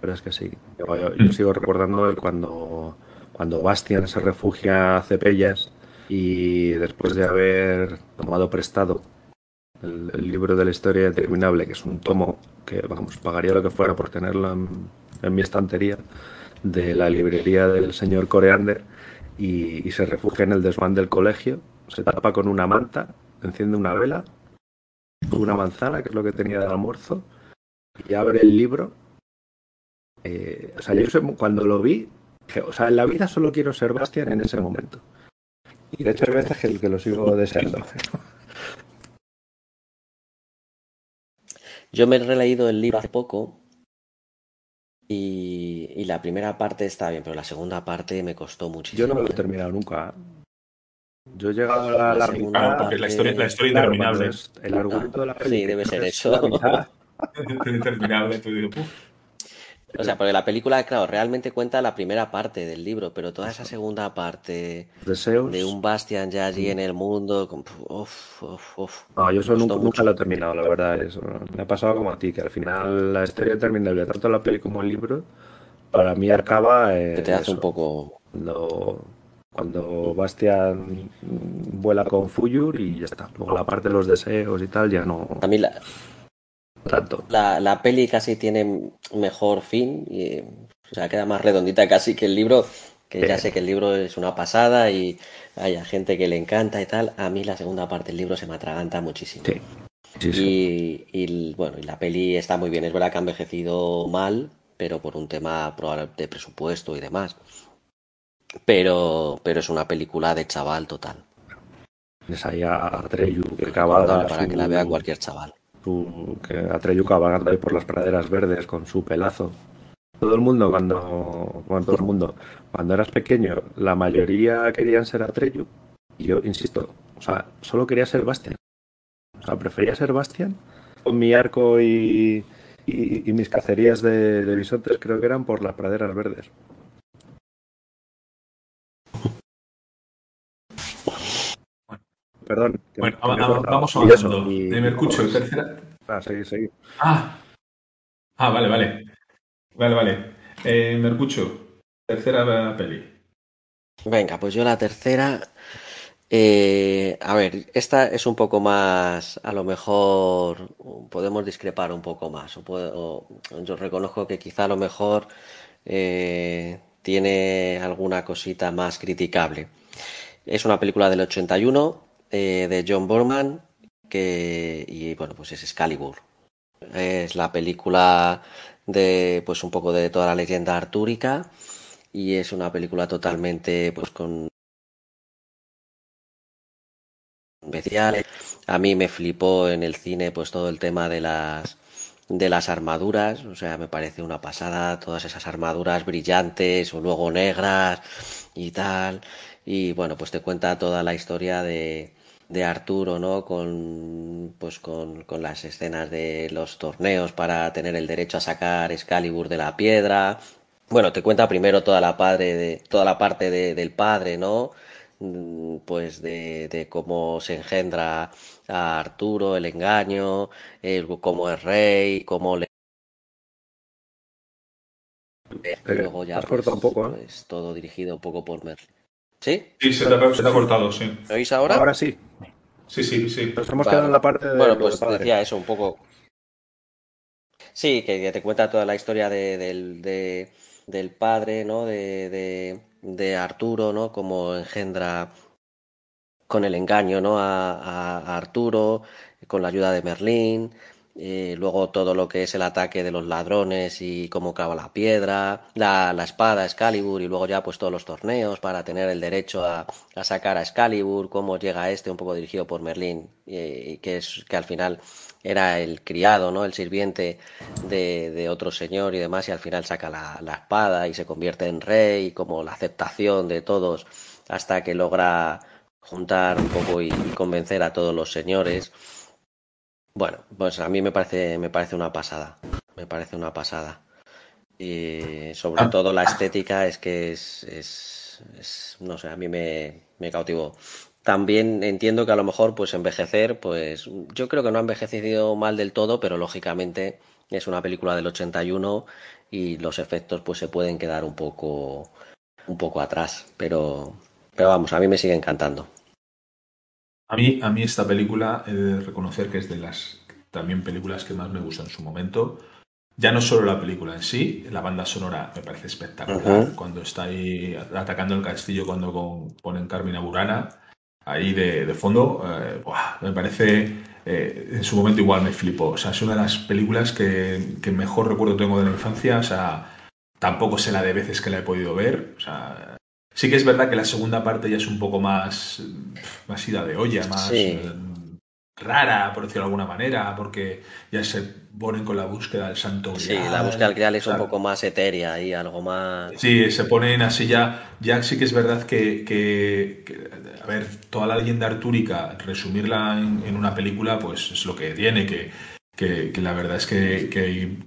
pero es que sí. Yo, sigo recordando cuando, cuando Bastian se refugia a Cepellas y después de haber tomado prestado el, libro de la historia interminable, que es un tomo que, vamos, pagaría lo que fuera por tenerlo en, mi estantería, de la librería del señor Coreander, y, se refugia en el desván del colegio, se tapa con una manta, enciende una vela, una manzana, que es lo que tenía de almuerzo, y abre el libro. Eh, o sea, yo cuando lo vi, o sea, en la vida solo quiero ser Bastian en ese momento. Y de hecho hay veces que, que lo sigo deseando. Yo me he releído el libro hace poco y, la primera parte está bien, pero la segunda parte me costó muchísimo. Yo no me lo he terminado nunca. Yo he llegado a la, segunda parte... porque la historia, la historia interminable. el argumento de la película. Sí, debe ser eso. interminable, O sea, porque la película, claro, realmente cuenta la primera parte del libro, pero toda esa segunda parte de un Bastian ya allí en el mundo. Uf, uf, uf. No, yo eso nunca, lo he terminado, la verdad. Eso. Me ha pasado como a ti, que al final la historia terminable, tanto la peli como el libro, para mí acaba. que te hace un poco. Cuando, cuando Bastian vuela con Fuyur y ya está. Luego la parte de los deseos y tal ya no. A mí la, tanto. La, la, peli casi tiene mejor fin y o sea, queda más redondita casi que el libro, que ya sé que el libro es una pasada y hay gente que le encanta y tal. A mí la segunda parte del libro se me atraganta muchísimo. Sí. Y, y, bueno, y la peli está muy bien. Es verdad que ha envejecido mal, pero por un tema de presupuesto y demás. Pero, pero es una película de chaval total. Es ahí a Treyu que acaba Para que la vea cualquier chaval que Atreyu cabalgando ahí por las praderas verdes con su pelazo. Todo el mundo cuando, bueno, todo el mundo, cuando eras pequeño, la mayoría querían ser Atreyu. Y yo insisto, o sea, solo quería ser Bastian. O sea, prefería ser Bastian con mi arco y, y, mis cacerías de, de bisontes creo que eran por las praderas verdes. Perdón. Bueno, vamos avanzando. De Mercucho, tercera. Ah, seguí, seguí. Ah. ah, vale, vale. Vale, vale. Eh, Mercucho, tercera peli. Venga, pues yo la tercera. Eh, a ver, esta es un poco más, a lo mejor podemos discrepar un poco más. O yo reconozco que quizá a lo mejor eh, tiene alguna cosita más criticable. Es una película del 81 eh, de John Borman, que, y bueno, pues es Excalibur. Es la película de, pues un poco de toda la leyenda artúrica y es una película totalmente, pues con especiales. A mí me flipó en el cine, pues todo el tema de las de las armaduras, o sea, me parece una pasada, todas esas armaduras brillantes o luego negras y tal. Y bueno, pues te cuenta toda la historia de, de Arturo, ¿no? Con, pues con, con, las escenas de los torneos para tener el derecho a sacar Excalibur de la piedra. Bueno, te cuenta primero toda la, padre de, toda la parte de, del padre, ¿no? Mm, pues de, de, cómo se engendra a Arturo, el engaño, el, cómo es rey, cómo le... luego ya pues, un poco, ¿eh? pues, todo dirigido un poco por Merlin. ¿Sí? Sí, se te, ha, cortado, sí. ¿Me oís ahora? Ahora sí. Sí, sí, sí. Nos hemos quedado en la parte de. Bueno, pues decía eso un poco. Sí, que, te cuenta toda la historia de, del padre, ¿no? De, de, Arturo, ¿no? Como engendra con el engaño, ¿no? A, a Arturo, con la ayuda de Merlín. Eh, luego todo lo que es el ataque de los ladrones y cómo cava la piedra, la, la, espada Excalibur y luego ya pues todos los torneos para tener el derecho a, a sacar a Excalibur, cómo llega este un poco dirigido por Merlín y, que es que al final era el criado, ¿no? El sirviente de, de otro señor y demás y al final saca la, la espada y se convierte en rey, como la aceptación de todos hasta que logra juntar un poco y, y convencer a todos los señores. Bueno, pues a mí me parece, me parece una pasada. Me parece una pasada. Y sobre ah. todo la estética es que es, es, no sé, a mí me, me cautivó. También entiendo que a lo mejor pues envejecer, pues yo creo que no ha envejecido mal del todo, pero lógicamente es una película del 81 y los efectos pues se pueden quedar un poco un poco atrás, pero pero vamos, a mí me sigue encantando. A mí, a mí esta película he de reconocer que es de las también películas que más me gustan en su momento. Ya no solo la película en sí, la banda sonora me parece espectacular. Cuando está ahí atacando el castillo, cuando ponen Carmina Burana, ahí de, fondo, eh, me parece, eh, en su momento igual me flipó. O sea, es una de las películas que, que, mejor recuerdo tengo de la infancia. O sea, tampoco sé la de veces que la he podido ver. O sea, Sí que es verdad que la segunda parte ya es un poco más, más ida de olla, más eh, rara, por decirlo de alguna manera, porque ya se ponen con la búsqueda del santo grial. Sí, la búsqueda del grial es un poco más etérea y algo más... Sí, se ponen así ya, ya sí que es verdad que, que, a ver, toda la leyenda artúrica, resumirla en, una película, pues es lo que tiene, que, que, la verdad es que, que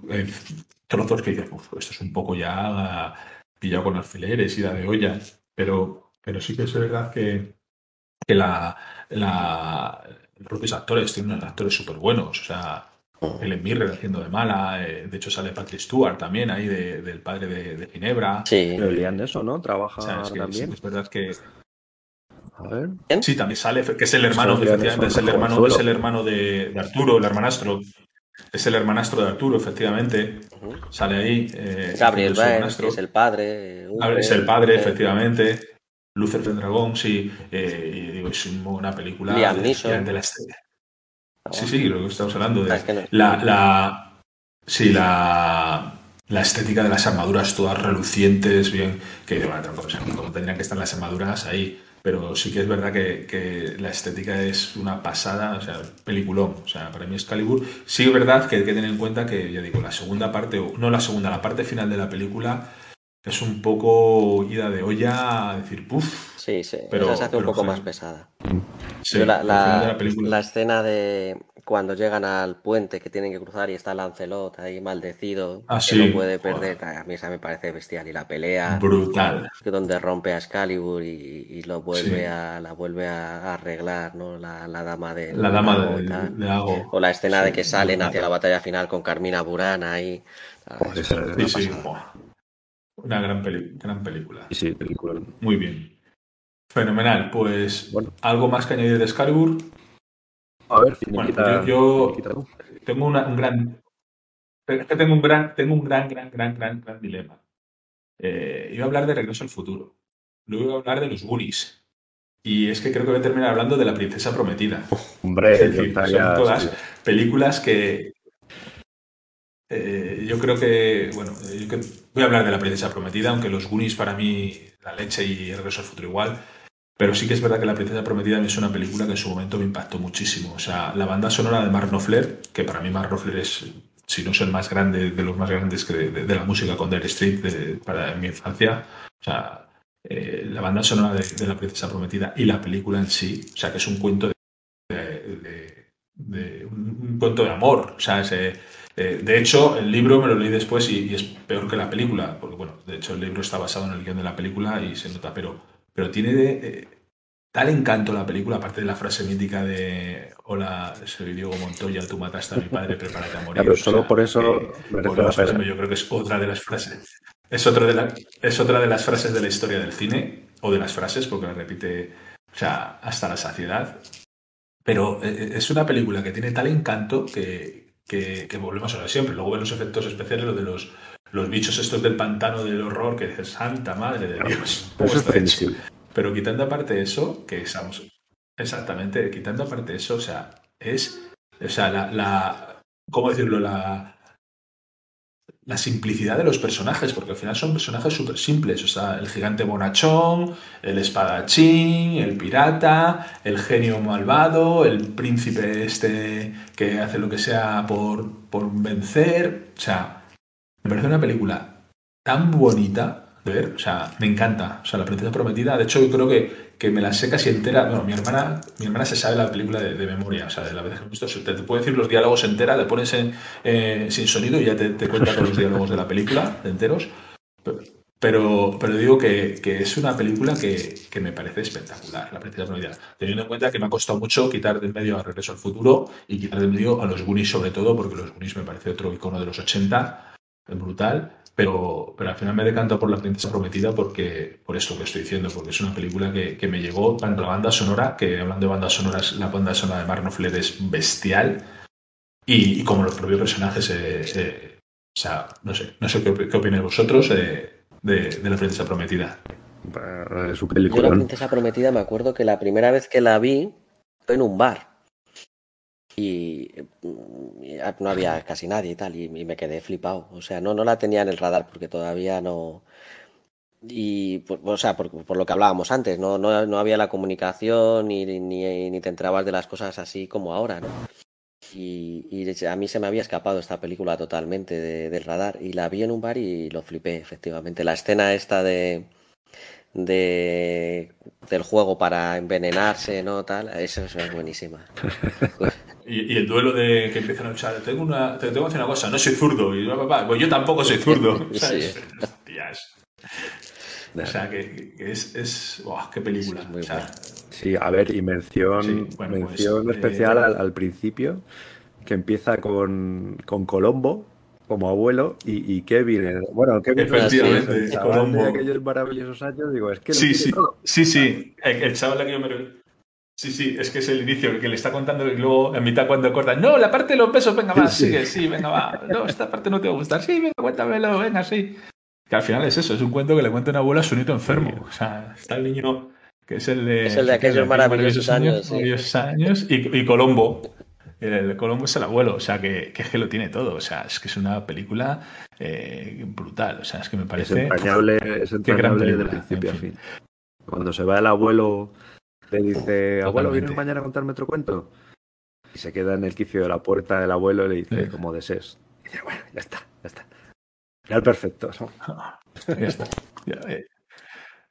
trozos que dices, esto es un poco ya pillado con alfileres, ida de olla, pero, pero sí que es verdad que, que la, la, los propios actores tienen unos actores súper buenos, o sea, Helen Mirren haciendo de mala, eh, de hecho sale Patrick Stewart también ahí del padre de, Ginebra. Sí, pero de eso, ¿no? Trabaja también. es verdad que a ver. Sí, también sale, que es el hermano, efectivamente, es el hermano, es el hermano de, Arturo, el hermanastro. Es el hermanastro de Arturo, efectivamente. Sale ahí. Eh, Gabriel es el padre. es el padre, efectivamente. Lucer del Dragón, sí. Eh, y digo, es una película de, de, la Sí, sí, lo que estamos hablando. De, la, la, sí, la, la estética de las armaduras todas relucientes, bien, que bueno, como tendrían que estar las armaduras ahí pero sí que es verdad que, la estética es una pasada, o sea, peliculón. O sea, para mí es Calibur. Sí es verdad que hay que tener en cuenta que, ya digo, la segunda parte, no la segunda, la parte final de la película es un poco ida de olla decir, puff. Sí, sí, pero se hace un poco más pesada. Sí, la, la, la, escena de, cuando llegan al puente que tienen que cruzar y está Lancelot ahí maldecido, ah, que no puede perder, a mí esa me parece bestial. Y la pelea brutal. Donde rompe a Excalibur y, lo vuelve a la vuelve a arreglar, ¿no? La, dama de la dama de, Ago. O la escena de que salen hacia la batalla final con Carmina Burana ahí. sí, sí. Una gran, gran película. Sí, película. Muy bien. Fenomenal. Pues, ¿algo más que añadir de Excalibur? A ver, bueno, yo, tengo un gran tengo un gran, tengo un gran, gran, gran, gran, gran dilema. Eh, iba a hablar de Regreso al Futuro. Luego iba a hablar de los Goonies. Y es que creo que voy a terminar hablando de La Princesa Prometida. Hombre, son todas películas que. Eh, yo creo que. Bueno, voy a hablar de La Princesa Prometida, aunque los Goonies para mí, la leche y Regreso al Futuro igual. Pero sí que es verdad que La Princesa Prometida es una película que en su momento me impactó muchísimo. O sea, la banda sonora de Mark Knopfler, que para mí Mark Knopfler es, si no es el más grande, de los más grandes de, la música con Dare Street para mi infancia. O sea, eh, la banda sonora de, La Princesa Prometida y la película en sí, o sea, que es un cuento de, un, cuento de amor. O sea, eh, de hecho, el libro me lo leí después y, es peor que la película, porque bueno, de hecho el libro está basado en el guion de la película y se nota, pero pero tiene de, tal encanto la película, aparte de la frase mítica de Hola, soy Diego Montoya, tú mataste a mi padre, prepárate a morir. pero solo por eso yo creo que es otra de las frases. Es, otra de es otra de las frases de la historia del cine, o de las frases, porque la repite o sea, hasta la saciedad. Pero eh, eh, es una película que tiene tal encanto que, que, volvemos a ver siempre. Luego ven los efectos especiales, lo de los los bichos estos del pantano del horror que dices, santa madre de Dios. Pero quitando aparte eso, que estamos. Exactamente, quitando aparte eso, o sea, es. O sea, la. la ¿Cómo decirlo? La. La simplicidad de los personajes, porque al final son personajes súper simples. O sea, el gigante bonachón, el espadachín, el pirata, el genio malvado, el príncipe este que hace lo que sea por, por vencer. O sea, me parece una película tan bonita de ver, o sea, me encanta. O sea, La Princesa Prometida, de hecho, yo creo que, que me la sé casi entera. Bueno, mi hermana, mi hermana se sabe la película de, memoria, o sea, de la vez que he visto, te, te, puede decir los diálogos entera, le pones eh, sin sonido y ya te, te cuenta todos los diálogos de la película, enteros. Pero, pero digo que, que es una película que, que, me parece espectacular, La Princesa Prometida. Teniendo en cuenta que me ha costado mucho quitar del medio a Regreso al Futuro y quitar del medio a los Goonies sobre todo, porque los Goonies me parece otro icono de los 80 es brutal, pero, pero al final me decanto por La Princesa Prometida porque, por esto que estoy diciendo, porque es una película que, que me llegó tanto la banda sonora, que hablando de bandas sonoras, la banda sonora de Mark Knopfler es bestial, y, como los propios personajes, eh, eh, o sea, no sé, no sé qué, qué opináis vosotros de, de, La Princesa Prometida. Su película. Yo La Princesa Prometida me acuerdo que la primera vez que la vi fue en un bar y no había casi nadie y tal, y, me quedé flipado. O sea, no, no la tenía en el radar porque todavía no. Y, o sea, por, lo que hablábamos antes, no, no, no había la comunicación ni, ni, ni, te enterabas de las cosas así como ahora, ¿no? Y, y, a mí se me había escapado esta película totalmente de, del radar y la vi en un bar y lo flipé, efectivamente. La escena esta de, de del juego para envenenarse, ¿no? Tal, eso es buenísima. Y, el duelo de que empiezan a luchar, tengo una, te tengo que decir una cosa, no soy zurdo. Y pues yo tampoco soy zurdo. ¿sabes? O sea, que, es, es qué película. Sí, a ver, y mención, mención pues, especial eh, al, principio, que empieza con, con Colombo como abuelo y, y Kevin. Bueno, Kevin Efectivamente, Colombo. de aquellos maravillosos años, digo, es que... Sí, sí, sí, sí, el, chaval que yo me... Sí, sí, es que es el inicio, el que le está contando y luego en mitad cuando corta, no, la parte de los besos, venga, va, sigue, sí, venga, va, no, esta parte no te va a gustar, sí, venga, cuéntamelo, venga, sí. Que al final es eso, es un cuento que le cuenta una abuela a su nieto enfermo. O sea, está el niño que es el de, es el de aquellos maravillosos, años. Maravillosos años y, Colombo. El de Colombo es el abuelo, o sea, que, que, es que lo tiene todo. O sea, es que es una película eh, brutal. O sea, es que me parece. Es entrañable, es entrañable de principio a fin. Cuando se va el abuelo, le dice: Abuelo, ¿vienes mañana a contarme otro cuento? Y se queda en el quicio de la puerta del abuelo y le dice: Como desees. Y dice: Bueno, ya está, ya está. Era el perfecto. ya está. Eh.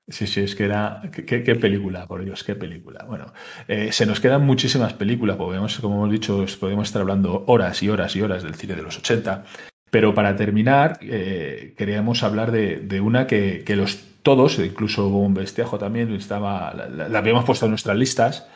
Sí, sí, es que era. Qué, película, por Dios, qué película. Bueno, eh, se nos quedan muchísimas películas, podemos, como hemos dicho, podemos estar hablando horas y horas y horas del cine de los 80. Pero para terminar, eh, queríamos hablar de, una que, los todos, incluso un Bestiajo también, estaba, la, habíamos puesto en nuestras listas.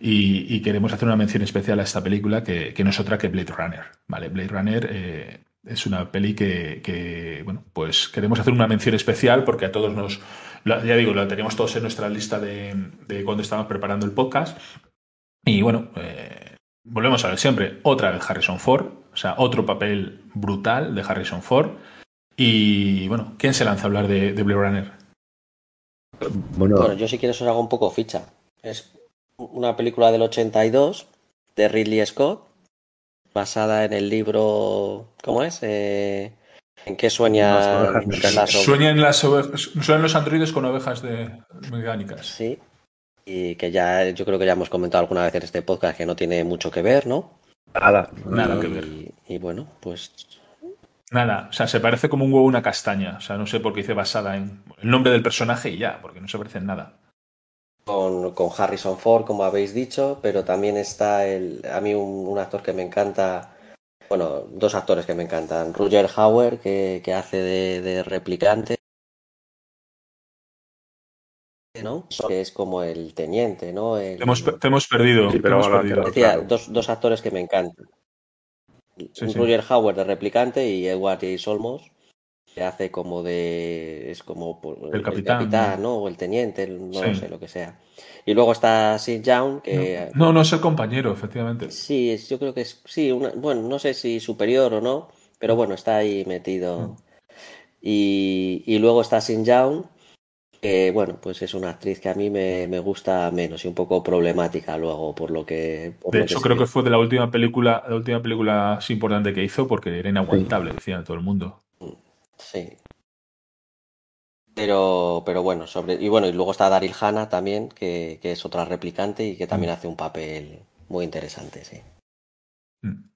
Y, queremos hacer una mención especial a esta película que, no es otra que Blade Runner. ¿vale? Blade Runner es una peli que, bueno, pues queremos hacer una mención especial porque a todos nos, ya digo, la teníamos todos en nuestra lista de, cuando estábamos preparando el podcast. Y bueno, eh, volvemos a ver siempre, otra vez Harrison Ford, o sea, otro papel brutal de Harrison Ford. Y bueno, ¿quién se lanza a hablar de, Blade Runner? Bueno. bueno, yo si quieres os hago un poco ficha. Es una película del 82 de Ridley Scott basada en el libro, ¿cómo es? Eh, ¿En qué sueña las Sueñan, las sueñan los androides con ovejas de mecánicas. Sí. Y que ya, yo creo que ya hemos comentado alguna vez en este podcast que no tiene mucho que ver, ¿no? Nada, nada que ver. Y bueno, pues Nada, o sea, se parece como un huevo a una castaña. O sea, no sé por qué dice basada en el nombre del personaje y ya, porque no se parece en nada con, con, Harrison Ford, como habéis dicho, pero también está el, a mí un, actor que me encanta, bueno, dos actores que me encantan, Roger Hauer, que, que hace de, replicante, ¿no? Que es como el teniente, ¿no? te, hemos, perdido. Decía, dos, dos, actores que me encantan. Roger Hauer de replicante y Edward J. Solmos se hace como de. Es como el capitán, ¿no? O el teniente, no sé, lo que sea. Y luego está Sid Young, que. No, no, es el compañero, efectivamente. Sí, yo creo que es. Sí, bueno, no sé si superior o no, pero bueno, está ahí metido. Y, y luego está Sin Young, que bueno, pues es una actriz que a mí me, me gusta menos y un poco problemática luego, por lo que. de hecho, creo que fue de la última película, la última película importante que hizo porque era inaguantable, decía todo el mundo. Sí. Pero, pero bueno, sobre. Y bueno, y luego está Daryl Hannah también, que, es otra replicante y que también mm. hace un papel muy interesante, sí. Mm.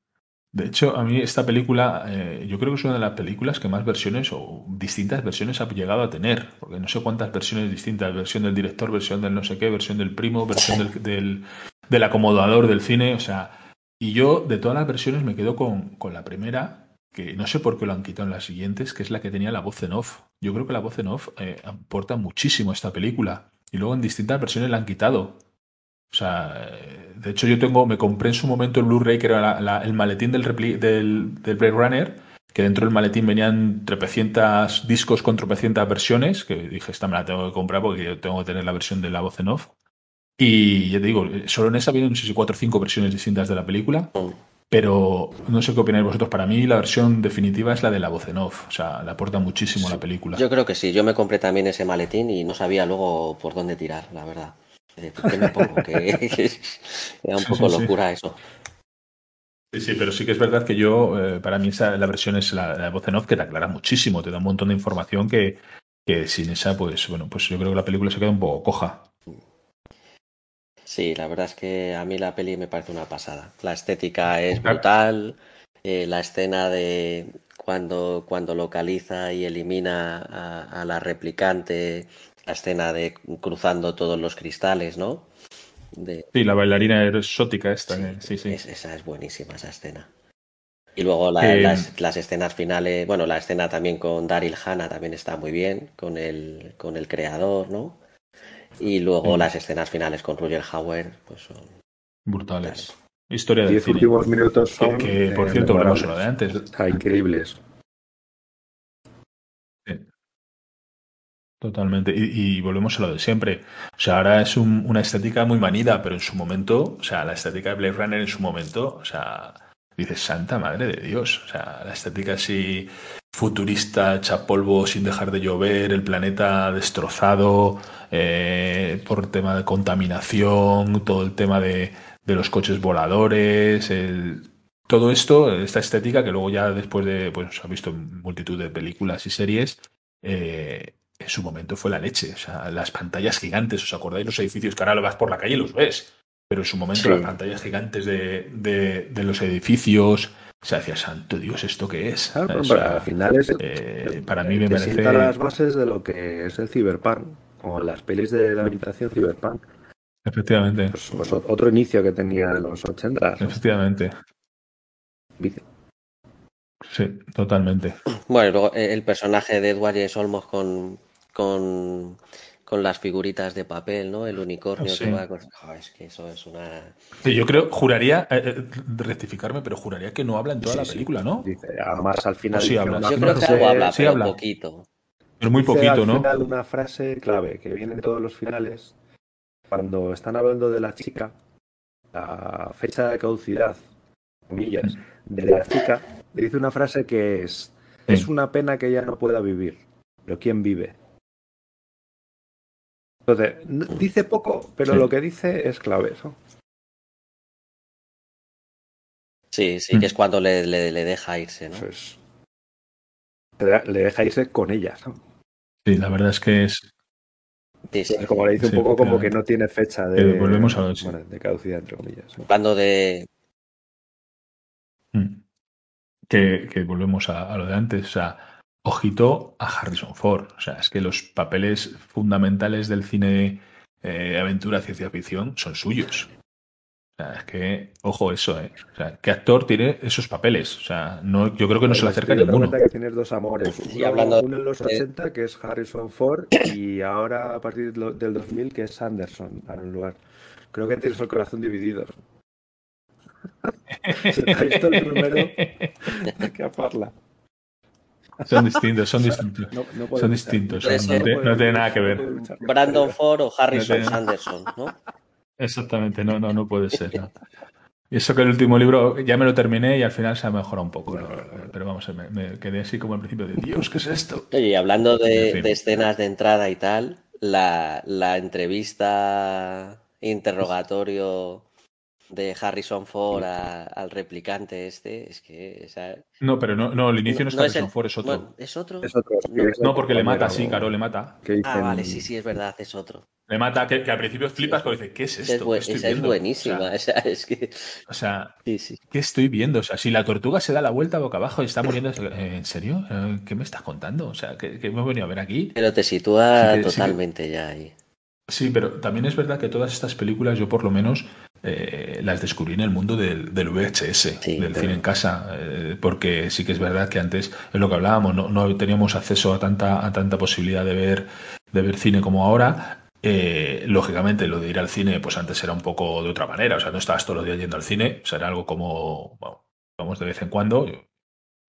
De hecho, a mí esta película, eh, yo creo que es una de las películas que más versiones o distintas versiones ha llegado a tener, porque no sé cuántas versiones distintas, versión del director, versión del no sé qué, versión del primo, versión del, del, del acomodador del cine, o sea, y yo de todas las versiones me quedo con, con la primera, que no sé por qué lo han quitado en las siguientes, que es la que tenía la voz en off. Yo creo que la voz en off eh, aporta muchísimo a esta película. Y luego en distintas versiones la han quitado. O sea, de hecho yo tengo, me compré en su momento el Blu-ray que era el maletín del, del, del Blade Runner, que dentro del maletín venían tropecientas discos con tropecientas versiones, que dije, esta me la tengo que comprar porque yo tengo que tener la versión de la voz en off. Y ya te digo, solo en esa vienen no sé si cuatro o cinco versiones distintas de la película. Pero no sé qué opináis vosotros. Para mí la versión definitiva es la de la voz en off. O sea, le aporta muchísimo a la película. Yo creo que sí. Yo me compré también ese maletín y no sabía luego por dónde tirar, la verdad. ¿Qué me pongo? que era un poco locura eso. Sí, sí, pero sí que es verdad que yo, eh, para mí esa, la versión es la, la, voz en off que te aclara muchísimo, te da un montón de información que, que sin esa, pues bueno, pues yo creo que la película se queda un poco coja. Sí, la verdad es que a mí la peli me parece una pasada. La estética es brutal, eh, la escena de cuando, cuando localiza y elimina a, la replicante, la escena de cruzando todos los cristales, ¿no? Sí, la bailarina exótica esta. Sí, sí. esa es buenísima, esa escena. Y luego eh, las, escenas finales, bueno, la escena también con Daryl Hannah también está muy bien, con el, con el creador, ¿no? Y luego las escenas finales con Roger Hauer, pues son brutales. Historia de Diez últimos minutos son que, por cierto, hablamos lo de antes. Está increíbles. Totalmente. Y, volvemos a lo de siempre. O sea, ahora es una estética muy manida, pero en su momento, o sea, la estética de Blade Runner en su momento, o sea, dices, santa madre de Dios. O sea, la estética así futurista, hecha polvo sin dejar de llover, el planeta destrozado eh, por tema de contaminación, todo el tema de, los coches voladores, todo esto, esta estética que luego ya después de, pues ha visto multitud de películas y series, eh, en su momento fue la leche. O sea, las pantallas gigantes, ¿os acordáis los edificios que ahora lo vas por la calle y los ves? Pero en su momento las pantallas gigantes de, de, los edificios, se hacía santo Dios, ¿esto qué es? al final es, eh, para mí me parece... las bases de lo que es el cyberpunk, o las pelis de la habitación cyberpunk. Efectivamente. Pues, pues otro inicio que tenía en los 80. Efectivamente. Sí, totalmente. Bueno, luego eh, el personaje de Edward James Olmos con, con, con las figuritas de papel, ¿no? El unicornio que va con... es que eso es una... yo creo, juraría, eh, eh, rectificarme, pero juraría que no habla en toda la película, ¿no? Dice, además al final... Sí, habla. Yo creo que algo habla, pero habla. poquito. Pero muy poquito, ¿no? Final una frase clave que viene en todos los finales, cuando están hablando de la chica, la fecha de caducidad, comillas, de la chica, le dice una frase que es, es una pena que ella no pueda vivir, pero ¿quién vive? Entonces, dice poco, pero lo que dice es clave eso. Sí, sí, que es cuando le, deja irse, ¿no? le deja irse con ella. Sí, la verdad es que es. como le dice un poco como que no tiene fecha de, volvemos a de caducidad, entre comillas. Cuando de. Mm. Que, que volvemos a, a, lo de antes. O sea, ojito a Harrison Ford. O sea, es que los papeles fundamentales del cine eh, aventura, ciencia ficción son suyos. O sea, es que, ojo eso, ¿eh? O sea, ¿qué actor tiene esos papeles? O sea, no, yo creo que no se le acerca ninguno. que tienes dos amores. uno, en los 80, que es Harrison Ford, y ahora a partir del 2000, que es Anderson, en un lugar. Creo que tienes el corazón dividido. se te ha visto el primero que parla. Son distintos, son distintos. son distintos, no, tiene nada que ver. Brandon Ford o Harrison Sanderson, ¿no? Exactamente, no, no, no puede ser. Y eso que el último libro ya me lo terminé y al final se ha mejorado un poco. Pero vamos, me, me, quedé así como al principio de Dios, ¿qué es esto? Oye, y hablando de, de, escenas de entrada y tal, la, la entrevista interrogatorio de Harrison Ford al replicante este, es que... No, pero no, no, el inicio no, es Harrison Ford, es otro. ¿Es otro? no, porque le mata, sí, claro, le mata. Ah, vale, sí, sí, es verdad, es otro. Le mata, que, al principio flipas cuando dice, ¿qué es esto? Es, esa es buenísima, o sea, es que... O sea, ¿qué estoy viendo? O sea, si la tortuga se da la vuelta boca abajo y está muriendo, ¿en serio? ¿Qué me estás contando? O sea, ¿qué, hemos venido a ver aquí? Pero te sitúa totalmente ya ahí. Sí, pero también es verdad que todas estas películas, yo por lo menos, eh, las descubrí en el mundo del, VHS, del cine en casa, eh, porque sí que es verdad que antes, es lo que hablábamos, no, teníamos acceso a tanta, a tanta posibilidad de ver, de ver cine como ahora. Eh, lógicamente, lo de ir al cine, pues antes era un poco de otra manera, o sea, no estabas todos los días yendo al cine, o sea, era algo como, vamos de vez en cuando,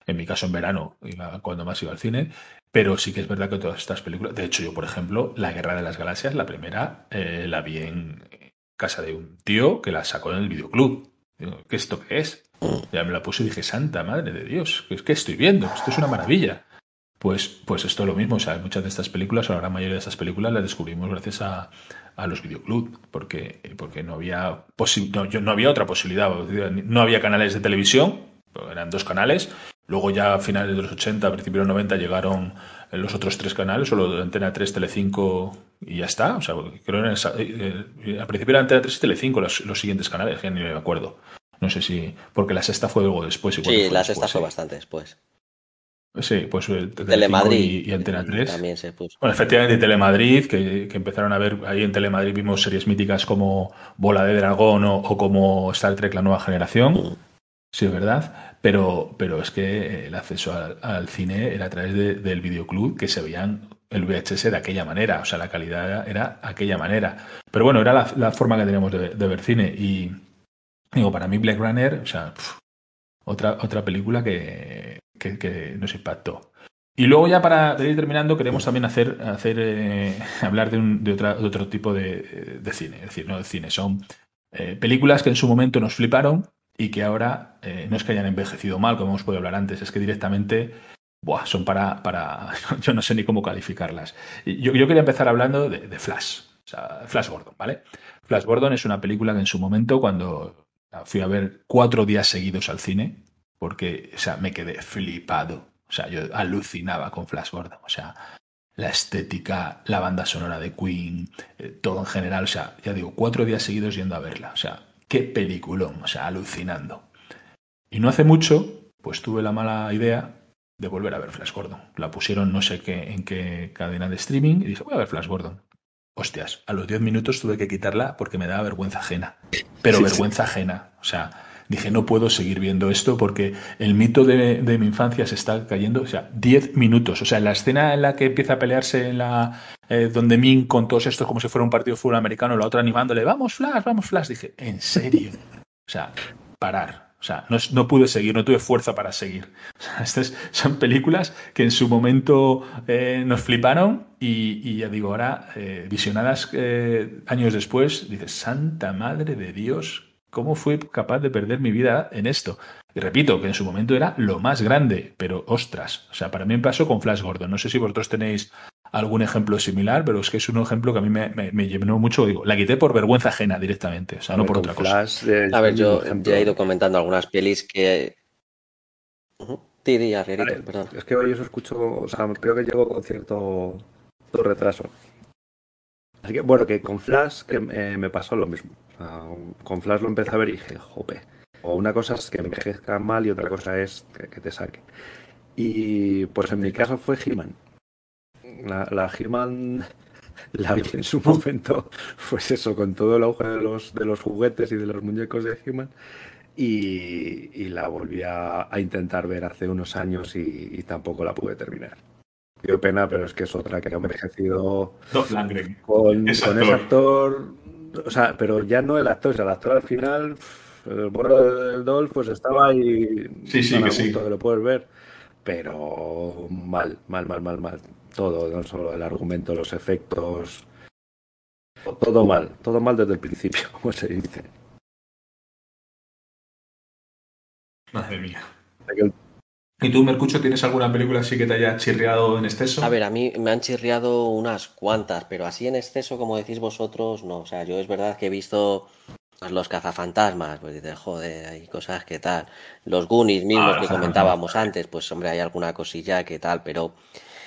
en mi caso en verano, cuando más iba al cine, pero sí que es verdad que todas estas películas, de hecho yo, por ejemplo, La Guerra de las Galaxias, la primera, la vi en, casa de un tío que la sacó en el videoclub. ¿qué esto qué es? Ya me la puse y dije, santa madre de Dios, ¿qué, que estoy viendo? Esto es una maravilla. Pues, pues esto es lo mismo, o sea, muchas de estas películas, o la gran mayoría de estas películas las descubrimos gracias a, a los videoclubs, porque, porque no, había no, no había otra posibilidad, no había canales de televisión, eran dos canales, luego ya a finales de los 80, a principios de los 90 llegaron los otros tres canales, solo Antena 3, Telecinco y ya está. O sea, creo que eh, eh, al principio era Antena 3 y Telecinco los, los siguientes canales, ya ni me acuerdo. No sé si. Porque la sexta fue luego después. sí, la sexta fue bastante después. Sí, pues Telemadrid y, Antena 3. También se puso. Bueno, efectivamente, Telemadrid, que, que, empezaron a ver, ahí en Telemadrid vimos series míticas como Bola de Dragón o, como Star Trek La Nueva Generación. Mm. Sí, es verdad. Pero, pero es que el acceso al, cine era a través del videoclub que se veían el VHS de aquella manera. O sea, la calidad era aquella manera. Pero bueno, era la, forma que teníamos de, ver cine. Y digo, para mí Black Runner, o sea, otra, otra película que, que, nos impactó. Y luego ya para ir terminando queremos también hacer, hacer eh, hablar de, un, de, de, otro tipo de, cine, es decir, no de cine, son eh, películas que en su momento nos fliparon y que ahora eh, no es que hayan envejecido mal, como hemos podido hablar antes, es que directamente buah, son para, para, yo no sé ni cómo calificarlas. Yo, yo quería empezar hablando de, Flash, o sea, Flash Gordon, ¿vale? Flash Gordon es una película que en su momento, cuando fui a ver cuatro días seguidos al cine, porque, o sea, me quedé flipado. O sea, yo alucinaba con Flash Gordon. O sea, la estética, la banda sonora de Queen, eh, todo en general. O sea, ya digo, cuatro días seguidos yendo a verla. O sea, qué peliculón. O sea, alucinando. Y no hace mucho, pues tuve la mala idea de volver a ver Flash Gordon. La pusieron no sé qué, en qué cadena de streaming y dije, voy a ver Flash Gordon. Hostias, a los diez minutos tuve que quitarla porque me daba vergüenza ajena. Pero vergüenza ajena. O sea, dije, no puedo seguir viendo esto porque el mito de, mi infancia se está cayendo. O sea, 10 minutos. O sea, la escena en la que empieza a pelearse en la. Eh, donde Min con todos estos como si fuera un partido de fútbol americano, la otra animándole, vamos, Flash, vamos, Flash. Dije, ¿en serio? O sea, parar. O sea, no, pude seguir, no tuve fuerza para seguir. estas son películas que en su momento eh, nos fliparon y, ya digo, ahora, eh, visionadas años después, dices, Santa Madre de Dios, ¿Cómo fui capaz de perder mi vida en esto? Y repito, que en su momento era lo más grande, pero ostras, o sea, para mí me pasó con Flash Gordon. No sé si vosotros tenéis algún ejemplo similar, pero es que es un ejemplo que a mí me, me, llenó mucho. Digo, la quité por vergüenza ajena directamente, o sea, no por otra cosa. a ver, yo ya he ido comentando algunas pelis que. Sí, perdón. Es que hoy os escucho, o sea, creo que llego con cierto retraso. Así que, bueno, que con Flash que, me pasó lo mismo con Flash lo empecé a ver y dije, jope. O una cosa es que envejezca mal y otra cosa es que, te saque. Y pues en mi caso fue He-Man. La, la He-Man la vi en su momento, pues eso, con todo el auge de los, de los juguetes y de los muñecos de He-Man. Y, la volví a, intentar ver hace unos años y, tampoco la pude terminar. Qué pena, pero es que es otra que ha envejecido con, con ese actor o sea, pero ya no el actor, o sea, el actor al final, el bueno del Dolph, pues estaba ahí. Sí, sí, que sí. lo puedes ver, pero mal, mal, mal, mal, mal. Todo, no solo el argumento, los efectos. Todo mal, todo mal desde el principio, como se dice. Madre mía. ¿Y tú, Mercucho, tienes alguna película así que te haya chirriado en exceso? A ver, a mí me han chirriado unas cuantas, pero así en exceso, como decís vosotros, no. O sea, yo es verdad que he visto los cazafantasmas, pues dices, joder, hay cosas que tal. Los Goonies mismos ah, que comentábamos antes, pues hombre, hay alguna cosilla que tal, pero,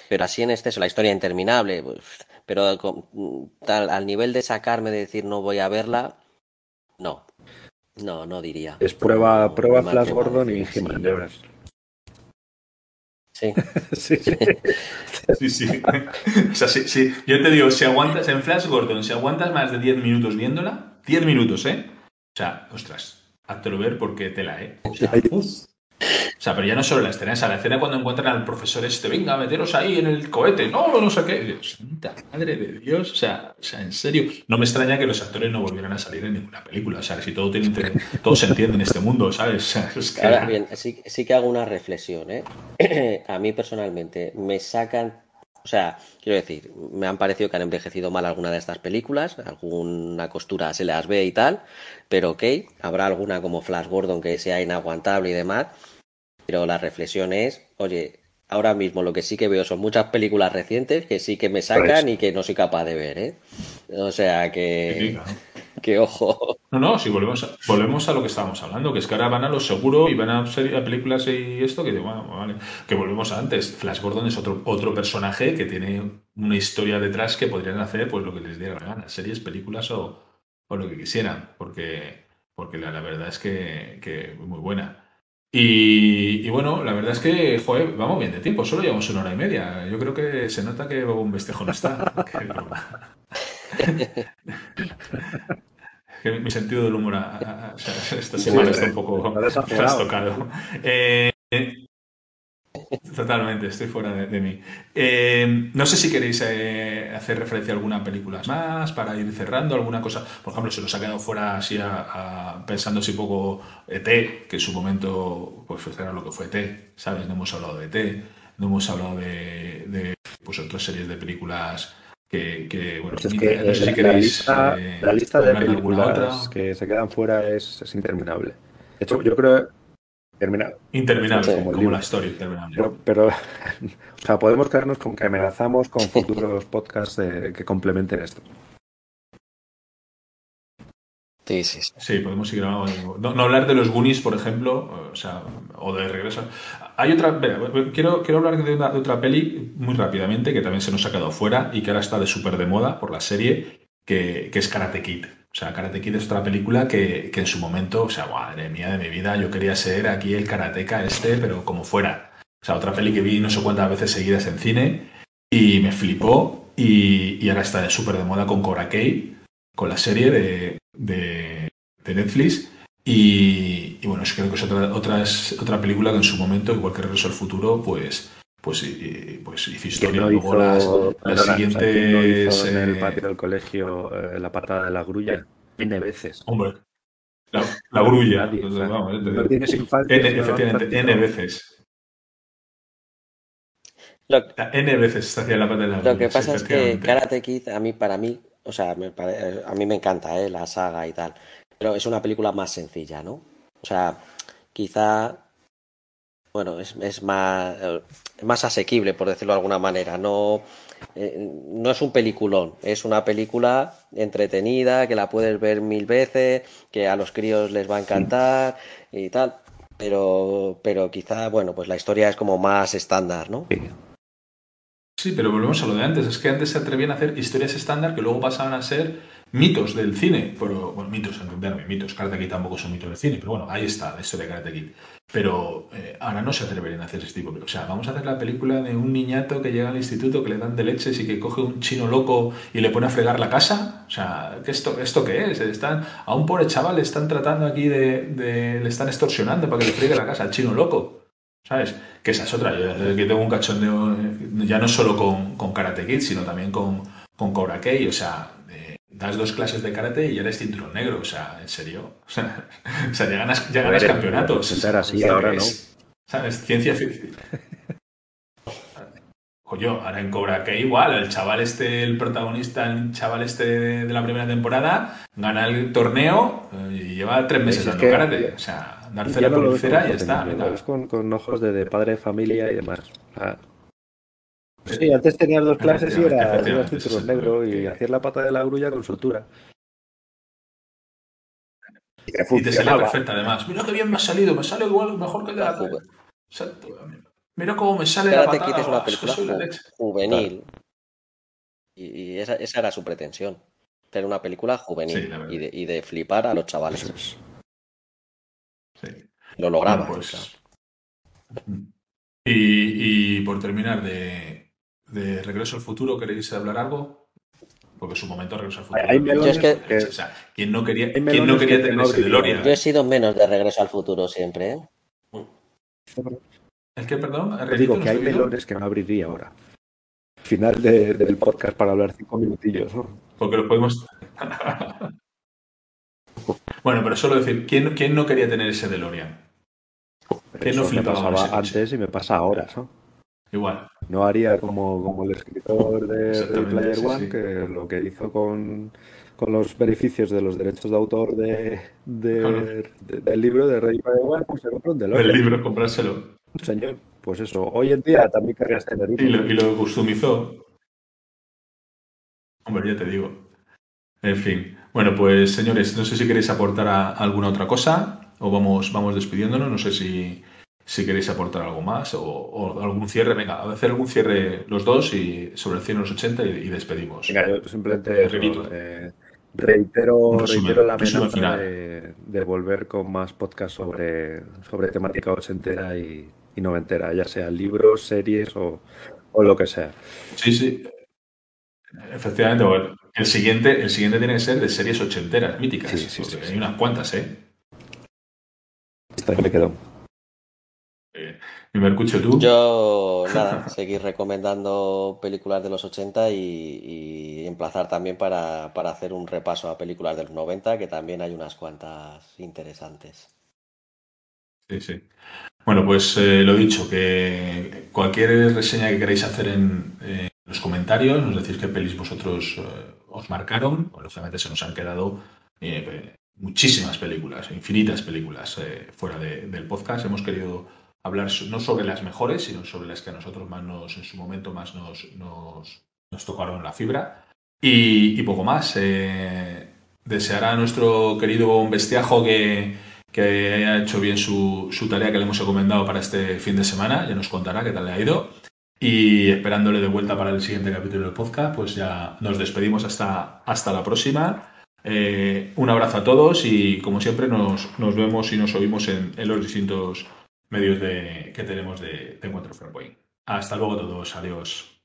pero así en exceso, la historia interminable, pues, pero tal, al nivel de sacarme de decir no voy a verla, no. No, no diría. Es prueba, prueba Flash Gordon y Sí. sí, sí. O sea, sí, sí. Yo te digo, si aguantas en Flash Gordon, si aguantas más de 10 minutos viéndola, 10 minutos, ¿eh? O sea, ostras, háztelo ver porque tela, ¿eh? O sea, o sea, pero ya no solo la escena esa, la escena cuando encuentran al profesor este, venga, meteros ahí en el cohete, no, no sé qué. Santa madre de Dios, o sea, o sea, en serio. No me extraña que los actores no volvieran a salir en ninguna película, o sea, si todo, tiene, todo se entiende en este mundo, ¿sabes? Ahora bien, sí, sí que hago una reflexión, ¿eh? a mí personalmente me sacan o sea, quiero decir, me han parecido que han envejecido mal alguna de estas películas, alguna costura se las ve y tal, pero ok, habrá alguna como Flash Gordon que sea inaguantable y demás, pero la reflexión es, oye, ahora mismo lo que sí que veo son muchas películas recientes que sí que me sacan y que no soy capaz de ver, ¿eh? O sea que... Que ojo. No, no, si volvemos a, volvemos a lo que estábamos hablando, que es que ahora van a lo seguro y van a, ser, a películas y esto, que bueno, vale, que volvemos a antes. Flash Gordon es otro, otro personaje que tiene una historia detrás que podrían hacer pues lo que les diera la gana, series, películas o, o lo que quisieran, porque, porque la, verdad es que, que muy buena. Y, bueno, la verdad es que, joder, vamos bien de tiempo, solo llevamos una hora y media. Yo creo que se nota que un Bestejo no está. mi sentido del humor esta semana está un poco trastocado. Eh, Totalmente, estoy fuera de, mí. Eh, no sé si queréis eh, hacer referencia a alguna película más para ir cerrando, alguna cosa. Por ejemplo, se nos ha quedado fuera así pensando así un poco ET, que en su momento pues era lo que fue ET, ¿sabes? No hemos hablado de ET, no hemos hablado de, pues otras series de películas que, bueno, pues es que no sé si queréis, la, lista, eh, de películas que se quedan fuera es, es interminable. De hecho, yo creo Interminable, como, la historia interminable. Pero, o sea, podemos quedarnos con que amenazamos con futuros podcasts que complementen esto. Sí, sí, sí. podemos seguir no, no, hablar de los Goonies, por ejemplo, o sea, o de regreso. Hay otra. quiero, quiero hablar de, una, de otra peli muy rápidamente que también se nos ha quedado fuera y que ahora está de súper de moda por la serie, que, es Karate Kid. O sea, Karate Kid es otra película que, en su momento, o sea, madre mía de mi vida, yo quería ser aquí el karateca este, pero como fuera. O sea, otra peli que vi no sé cuántas veces seguidas en cine y me flipó y, ahora está súper de moda con Cobra Kai, con la serie de, de, Netflix. Y, bueno, creo que es otra, otra, otra película que en su momento, igual que Regreso al Futuro, pues pues, pues hizo historia. Luego las, siguientes. en el eh, patio del colegio eh, la patada de la grulla N veces. Hombre, la, grulla. no tienes infancia. N, efectivamente, N veces. N veces hacía la patada de la grulla. Lo que pasa es que Karate Kid, a mí, para mí, o sea, a mí me encanta ¿eh? la saga y tal, pero es una película más sencilla, ¿no? O sea, quizá bueno, es, es más, más asequible, por decirlo de alguna manera. No, eh, no es un peliculón, es una película entretenida, que la puedes ver mil veces, que a los críos les va a encantar y tal. Pero, pero quizá, bueno, pues la historia es como más estándar, ¿no? Sí, pero volvemos a lo de antes. Es que antes se atrevían a hacer historias estándar que luego pasaban a ser mitos del cine. Pero, bueno, mitos, entenderme, mitos. Karate Kid tampoco son mitos del cine, pero bueno, ahí está la historia de Karate Kid. Pero eh, ahora no se atreverían a hacer ese tipo. O sea, vamos a hacer la película de un niñato que llega al instituto, que le dan de leches y que coge un chino loco y le pone a fregar la casa. O sea, ¿qué esto, ¿esto qué es? Están, a un pobre chaval le están tratando aquí de, de le están extorsionando para que le friegue la casa al chino loco. ¿Sabes? Que esa es otra. Yo aquí tengo un cachondeo, eh, ya no solo con, con Karate Kid, sino también con, con Cobra Kai. O sea, das dos clases de karate y eres cinturón negro. O sea, en serio. O sea, ya ganas, ya ganas campeonatos. Ser así ahora, ¿no? ¿Sabes? Ciencia ficción. Coño, ahora en Cobra Kai igual, el chaval este, el protagonista, el chaval este de la primera temporada, gana el torneo eh, y lleva tres meses dando karate. O sea, dar cera por cera y ya está. Es con, con, ojos de, padre de familia y demás. sí, antes tenías dos clases y era, cinturón negro y hacías la pata de la grulla con soltura. Y te, sale perfecta además. Mira qué bien me ha salido, me sale igual mejor que el de la Exacto. Mira cómo me sale la patada. una película juvenil. Y, esa, esa, era su pretensión. Tener una película juvenil y, de, y, de, flipar a los chavales. Lo lograba. Pues, y, y, por terminar, de, de, Regreso al Futuro, ¿queréis hablar algo? Porque su momento Regreso al Futuro. Hay es que, o sea, ¿quién no quería, ¿quién no quería tener ese DeLorean? Yo he sido menos de Regreso al Futuro siempre. ¿eh? ¿El qué, perdón? Te digo que hay melones que no abriría ahora. Final de, del podcast para hablar cinco minutillos, ¿no? Porque lo podemos. bueno, pero solo decir, ¿quién, ¿quién no quería tener ese DeLorean? ¿Quién no flipaba me pasaba antes y me pasa ahora, ¿no? Igual. No haría como, como el escritor de, Player One, que lo que hizo con, con los beneficios de los derechos de autor de, de, del libro de Rey Player One, pues se compró un DeLorean. El libro, comprárselo. Señor, pues eso, hoy en día también querrías tener Y lo, y lo customizó. Hombre, ya te digo. En fin. Bueno, pues señores, no sé si queréis aportar alguna otra cosa o vamos, vamos despidiéndonos. No sé si, si queréis aportar algo más o, algún cierre. Venga, a hacer algún cierre los dos y sobre el 100 y los 80 y, despedimos. Venga, yo simplemente repito. Eh, Reitero, reitero la amenaza de, de, volver con más podcast sobre, sobre temática ochentera y, y noventera, ya sea libros, series o, o lo que sea. Sí, sí. Efectivamente, el siguiente, el siguiente tiene que ser de series ochenteras, míticas. Sí, sí, sí, hay unas cuantas, ¿eh? Esta me quedó. Eh, ¿Y me escucho tú? Yo, nada, seguir recomendando películas de los 80 y, emplazar también para, hacer un repaso a películas de los 90, que también hay unas cuantas interesantes. Sí, sí. Bueno, pues eh, lo dicho, que cualquier reseña que queráis hacer en, los comentarios, nos decís qué pelis vosotros eh, os marcaron. Obviamente se nos han quedado eh, muchísimas películas, infinitas películas eh, fuera del podcast. Hemos querido hablar no sobre las mejores, sino sobre las que a nosotros más nos, en su momento más nos, nos, tocaron la fibra. Y, poco más. desear a nuestro querido bestiajo que, que haya hecho bien su, su, tarea que le hemos encomendado para este fin de semana. Ya nos contará qué tal le ha ido. Y esperándole de vuelta para el siguiente capítulo del podcast, pues ya nos despedimos hasta, hasta la próxima. Eh, un abrazo a todos y como siempre nos, vemos y nos oímos en, los distintos medios de, que tenemos de, Encuentro Fairpoint. Hasta luego todos, adiós.